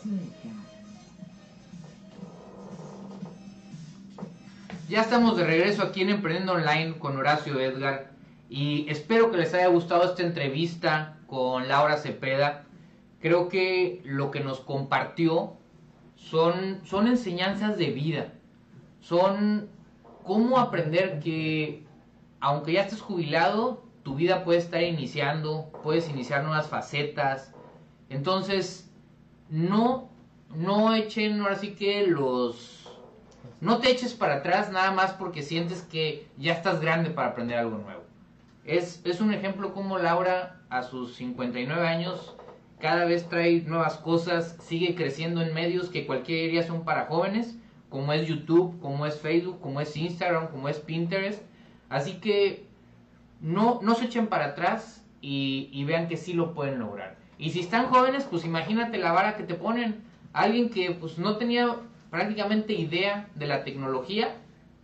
Ya estamos de regreso aquí en Emprendiendo Online con Horacio Edgar y espero que les haya gustado esta entrevista con Laura Cepeda. Creo que lo que nos compartió son, son enseñanzas de vida, son cómo aprender que aunque ya estés jubilado, tu vida puede estar iniciando, puedes iniciar nuevas facetas. Entonces, no, no echen ahora sí que los... No te eches para atrás nada más porque sientes que ya estás grande para aprender algo nuevo. Es, es un ejemplo como Laura a sus 59 años cada vez trae nuevas cosas, sigue creciendo en medios que cualquier día son para jóvenes como es YouTube, como es Facebook, como es Instagram, como es Pinterest. Así que no, no se echen para atrás y, vean que sí lo pueden lograr. Y si están jóvenes, pues imagínate la vara que te ponen. Alguien que pues no tenía prácticamente idea de la tecnología,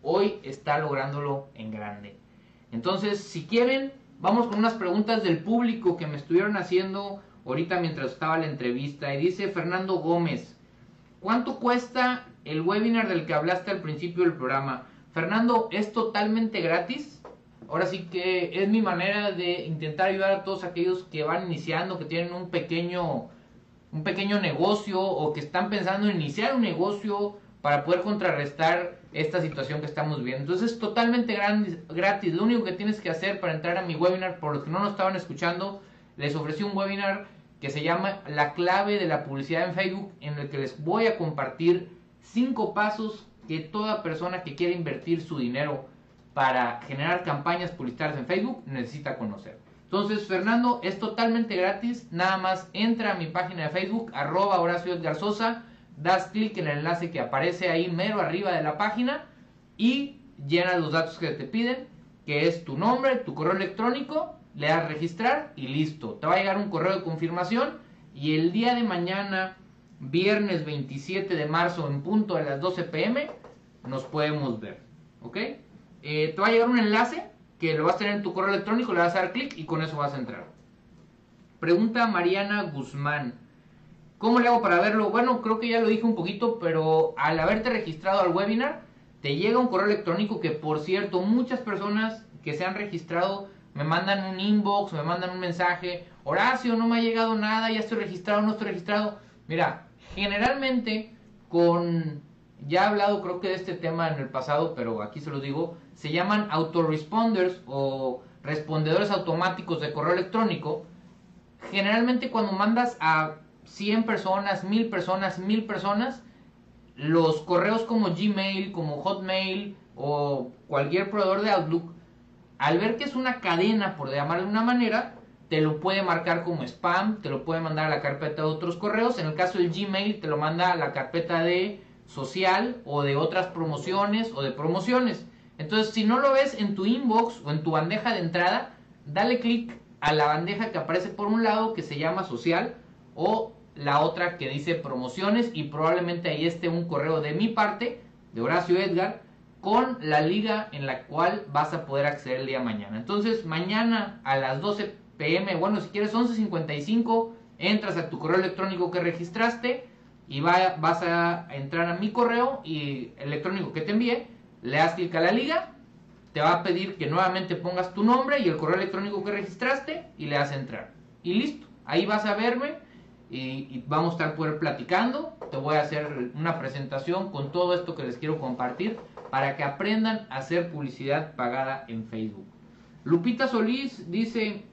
hoy está lográndolo en grande. Entonces, si quieren, vamos con unas preguntas del público que me estuvieron haciendo ahorita mientras estaba la entrevista. Y dice Fernando Gómez, ¿cuánto cuesta el webinar del que hablaste al principio del programa. Fernando, es totalmente gratis. Ahora sí que es mi manera de intentar ayudar a todos aquellos que van iniciando, que tienen un pequeño, un pequeño negocio o que están pensando en iniciar un negocio para poder contrarrestar esta situación que estamos viendo. Entonces es totalmente gratis. Lo único que tienes que hacer para entrar a mi webinar, por los que no nos estaban escuchando, les ofrecí un webinar que se llama La clave de la publicidad en Facebook, en el que les voy a compartir cinco pasos que toda persona que quiere invertir su dinero para generar campañas publicitarias en Facebook necesita conocer. Entonces, Fernando, es totalmente gratis. Nada más entra a mi página de Facebook, arroba Horacio Edgar Sosa, das clic en el enlace que aparece ahí mero arriba de la página y llena los datos que te piden, que es tu nombre, tu correo electrónico, le das registrar y listo. Te va a llegar un correo de confirmación y el día de mañana viernes 27 de marzo en punto a las 12 pm, nos podemos ver. ¿Ok? Eh, te va a llegar un enlace que lo vas a tener en tu correo electrónico, le vas a dar clic y con eso vas a entrar. Pregunta Mariana Guzmán. ¿Cómo le hago para verlo? Bueno, creo que ya lo dije un poquito, pero al haberte registrado al webinar, te llega un correo electrónico que, por cierto, muchas personas que se han registrado me mandan un inbox, me mandan un mensaje. Horacio, no me ha llegado nada, ya estoy registrado, no estoy registrado. Mira, generalmente con, ya he hablado creo que de este tema en el pasado, pero aquí se lo digo, se llaman autoresponders o respondedores automáticos de correo electrónico. Generalmente cuando mandas a 100 personas, 1000 personas, 1000 personas, los correos como Gmail, como Hotmail o cualquier proveedor de Outlook, al ver que es una cadena, por llamarlo de una manera, te lo puede marcar como spam, te lo puede mandar a la carpeta de otros correos. En el caso del Gmail, te lo manda a la carpeta de social o de otras promociones o de promociones. Entonces, si no lo ves en tu inbox o en tu bandeja de entrada, dale clic a la bandeja que aparece por un lado que se llama social o la otra que dice promociones y probablemente ahí esté un correo de mi parte, de Horacio Edgar, con la liga en la cual vas a poder acceder el día mañana. Entonces, mañana a las 12 pm, bueno, si quieres 11.55, entras a tu correo electrónico que registraste y va, vas a entrar a mi correo y electrónico que te envié, le das clic a la liga, te va a pedir que nuevamente pongas tu nombre y el correo electrónico que registraste y le das entrar. Y listo, ahí vas a verme y, vamos a estar por platicando. Te voy a hacer una presentación con todo esto que les quiero compartir para que aprendan a hacer publicidad pagada en Facebook. Lupita Solís dice,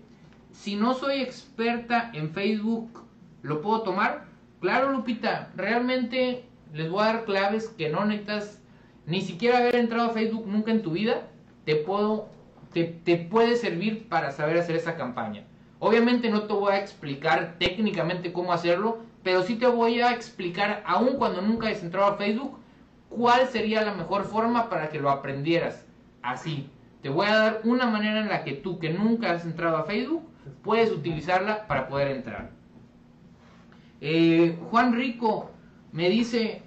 si no soy experta en Facebook, ¿lo puedo tomar? Claro, Lupita, realmente les voy a dar claves que no necesitas ni siquiera haber entrado a Facebook nunca en tu vida. Te puedo, te, te puede servir para saber hacer esa campaña. Obviamente no te voy a explicar técnicamente cómo hacerlo, pero sí te voy a explicar, aun cuando nunca hayas entrado a Facebook, cuál sería la mejor forma para que lo aprendieras. Así, te voy a dar una manera en la que tú que nunca has entrado a Facebook, puedes utilizarla para poder entrar. Eh, Juan Rico me dice,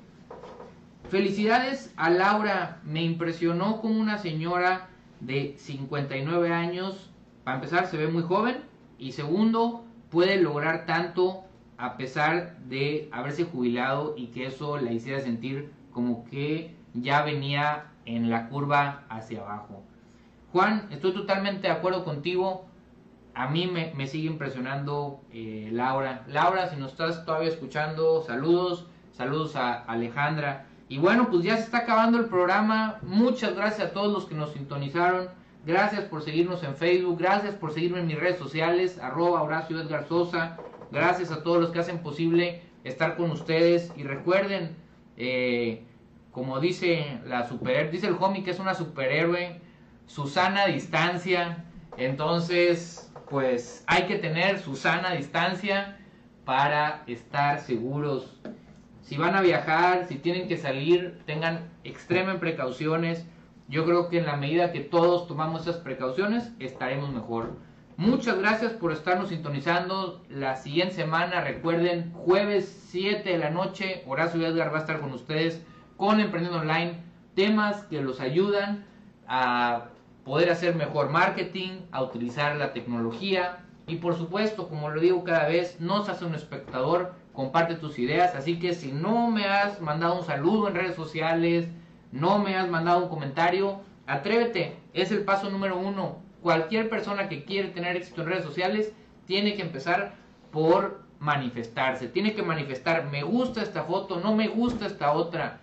felicidades a Laura, me impresionó como una señora de 59 años, para empezar se ve muy joven, y segundo, puede lograr tanto a pesar de haberse jubilado y que eso la hiciera sentir como que ya venía en la curva hacia abajo. Juan, estoy totalmente de acuerdo contigo. A mí me, sigue impresionando eh, Laura. Laura, si nos estás todavía escuchando, saludos, saludos a Alejandra. Y bueno, pues ya se está acabando el programa. Muchas gracias a todos los que nos sintonizaron. Gracias por seguirnos en Facebook, gracias por seguirme en mis redes sociales, arroba Horacio Edgar Sosa. Gracias a todos los que hacen posible estar con ustedes. Y recuerden, eh, como dice la super, dice el homie que es una superhéroe, Susana distancia. Entonces, pues hay que tener su sana distancia para estar seguros. Si van a viajar, si tienen que salir, tengan extremen precauciones yo creo que en la medida que todos tomamos esas precauciones, estaremos mejor. Muchas gracias por estarnos sintonizando. La siguiente semana, recuerden, jueves 7 de la noche, Horacio Edgar va a estar con ustedes con Emprendiendo Online. Temas que los ayudan a poder hacer mejor marketing, a utilizar la tecnología. Y por supuesto, como lo digo cada vez, no se hace un espectador, comparte tus ideas. Así que si no me has mandado un saludo en redes sociales, no me has mandado un comentario, atrévete, es el paso número uno. Cualquier persona que quiere tener éxito en redes sociales tiene que empezar por manifestarse, tiene que manifestar, me gusta esta foto, no me gusta esta otra,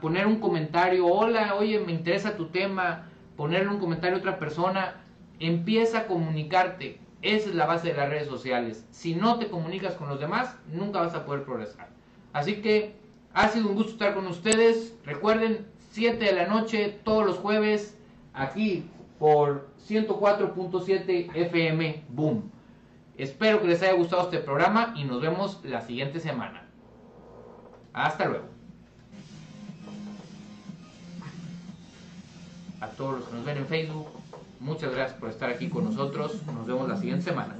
poner un comentario, hola, oye, me interesa tu tema, ponerle un comentario a otra persona, empieza a comunicarte, esa es la base de las redes sociales. Si no te comunicas con los demás, nunca vas a poder progresar. Así que ha sido un gusto estar con ustedes. Recuerden, 7 de la noche, todos los jueves, aquí por 104.7 FM Boom. Espero que les haya gustado este programa y nos vemos la siguiente semana. Hasta luego. A todos los que nos ven en Facebook, muchas gracias por estar aquí con nosotros. Nos vemos la siguiente semana.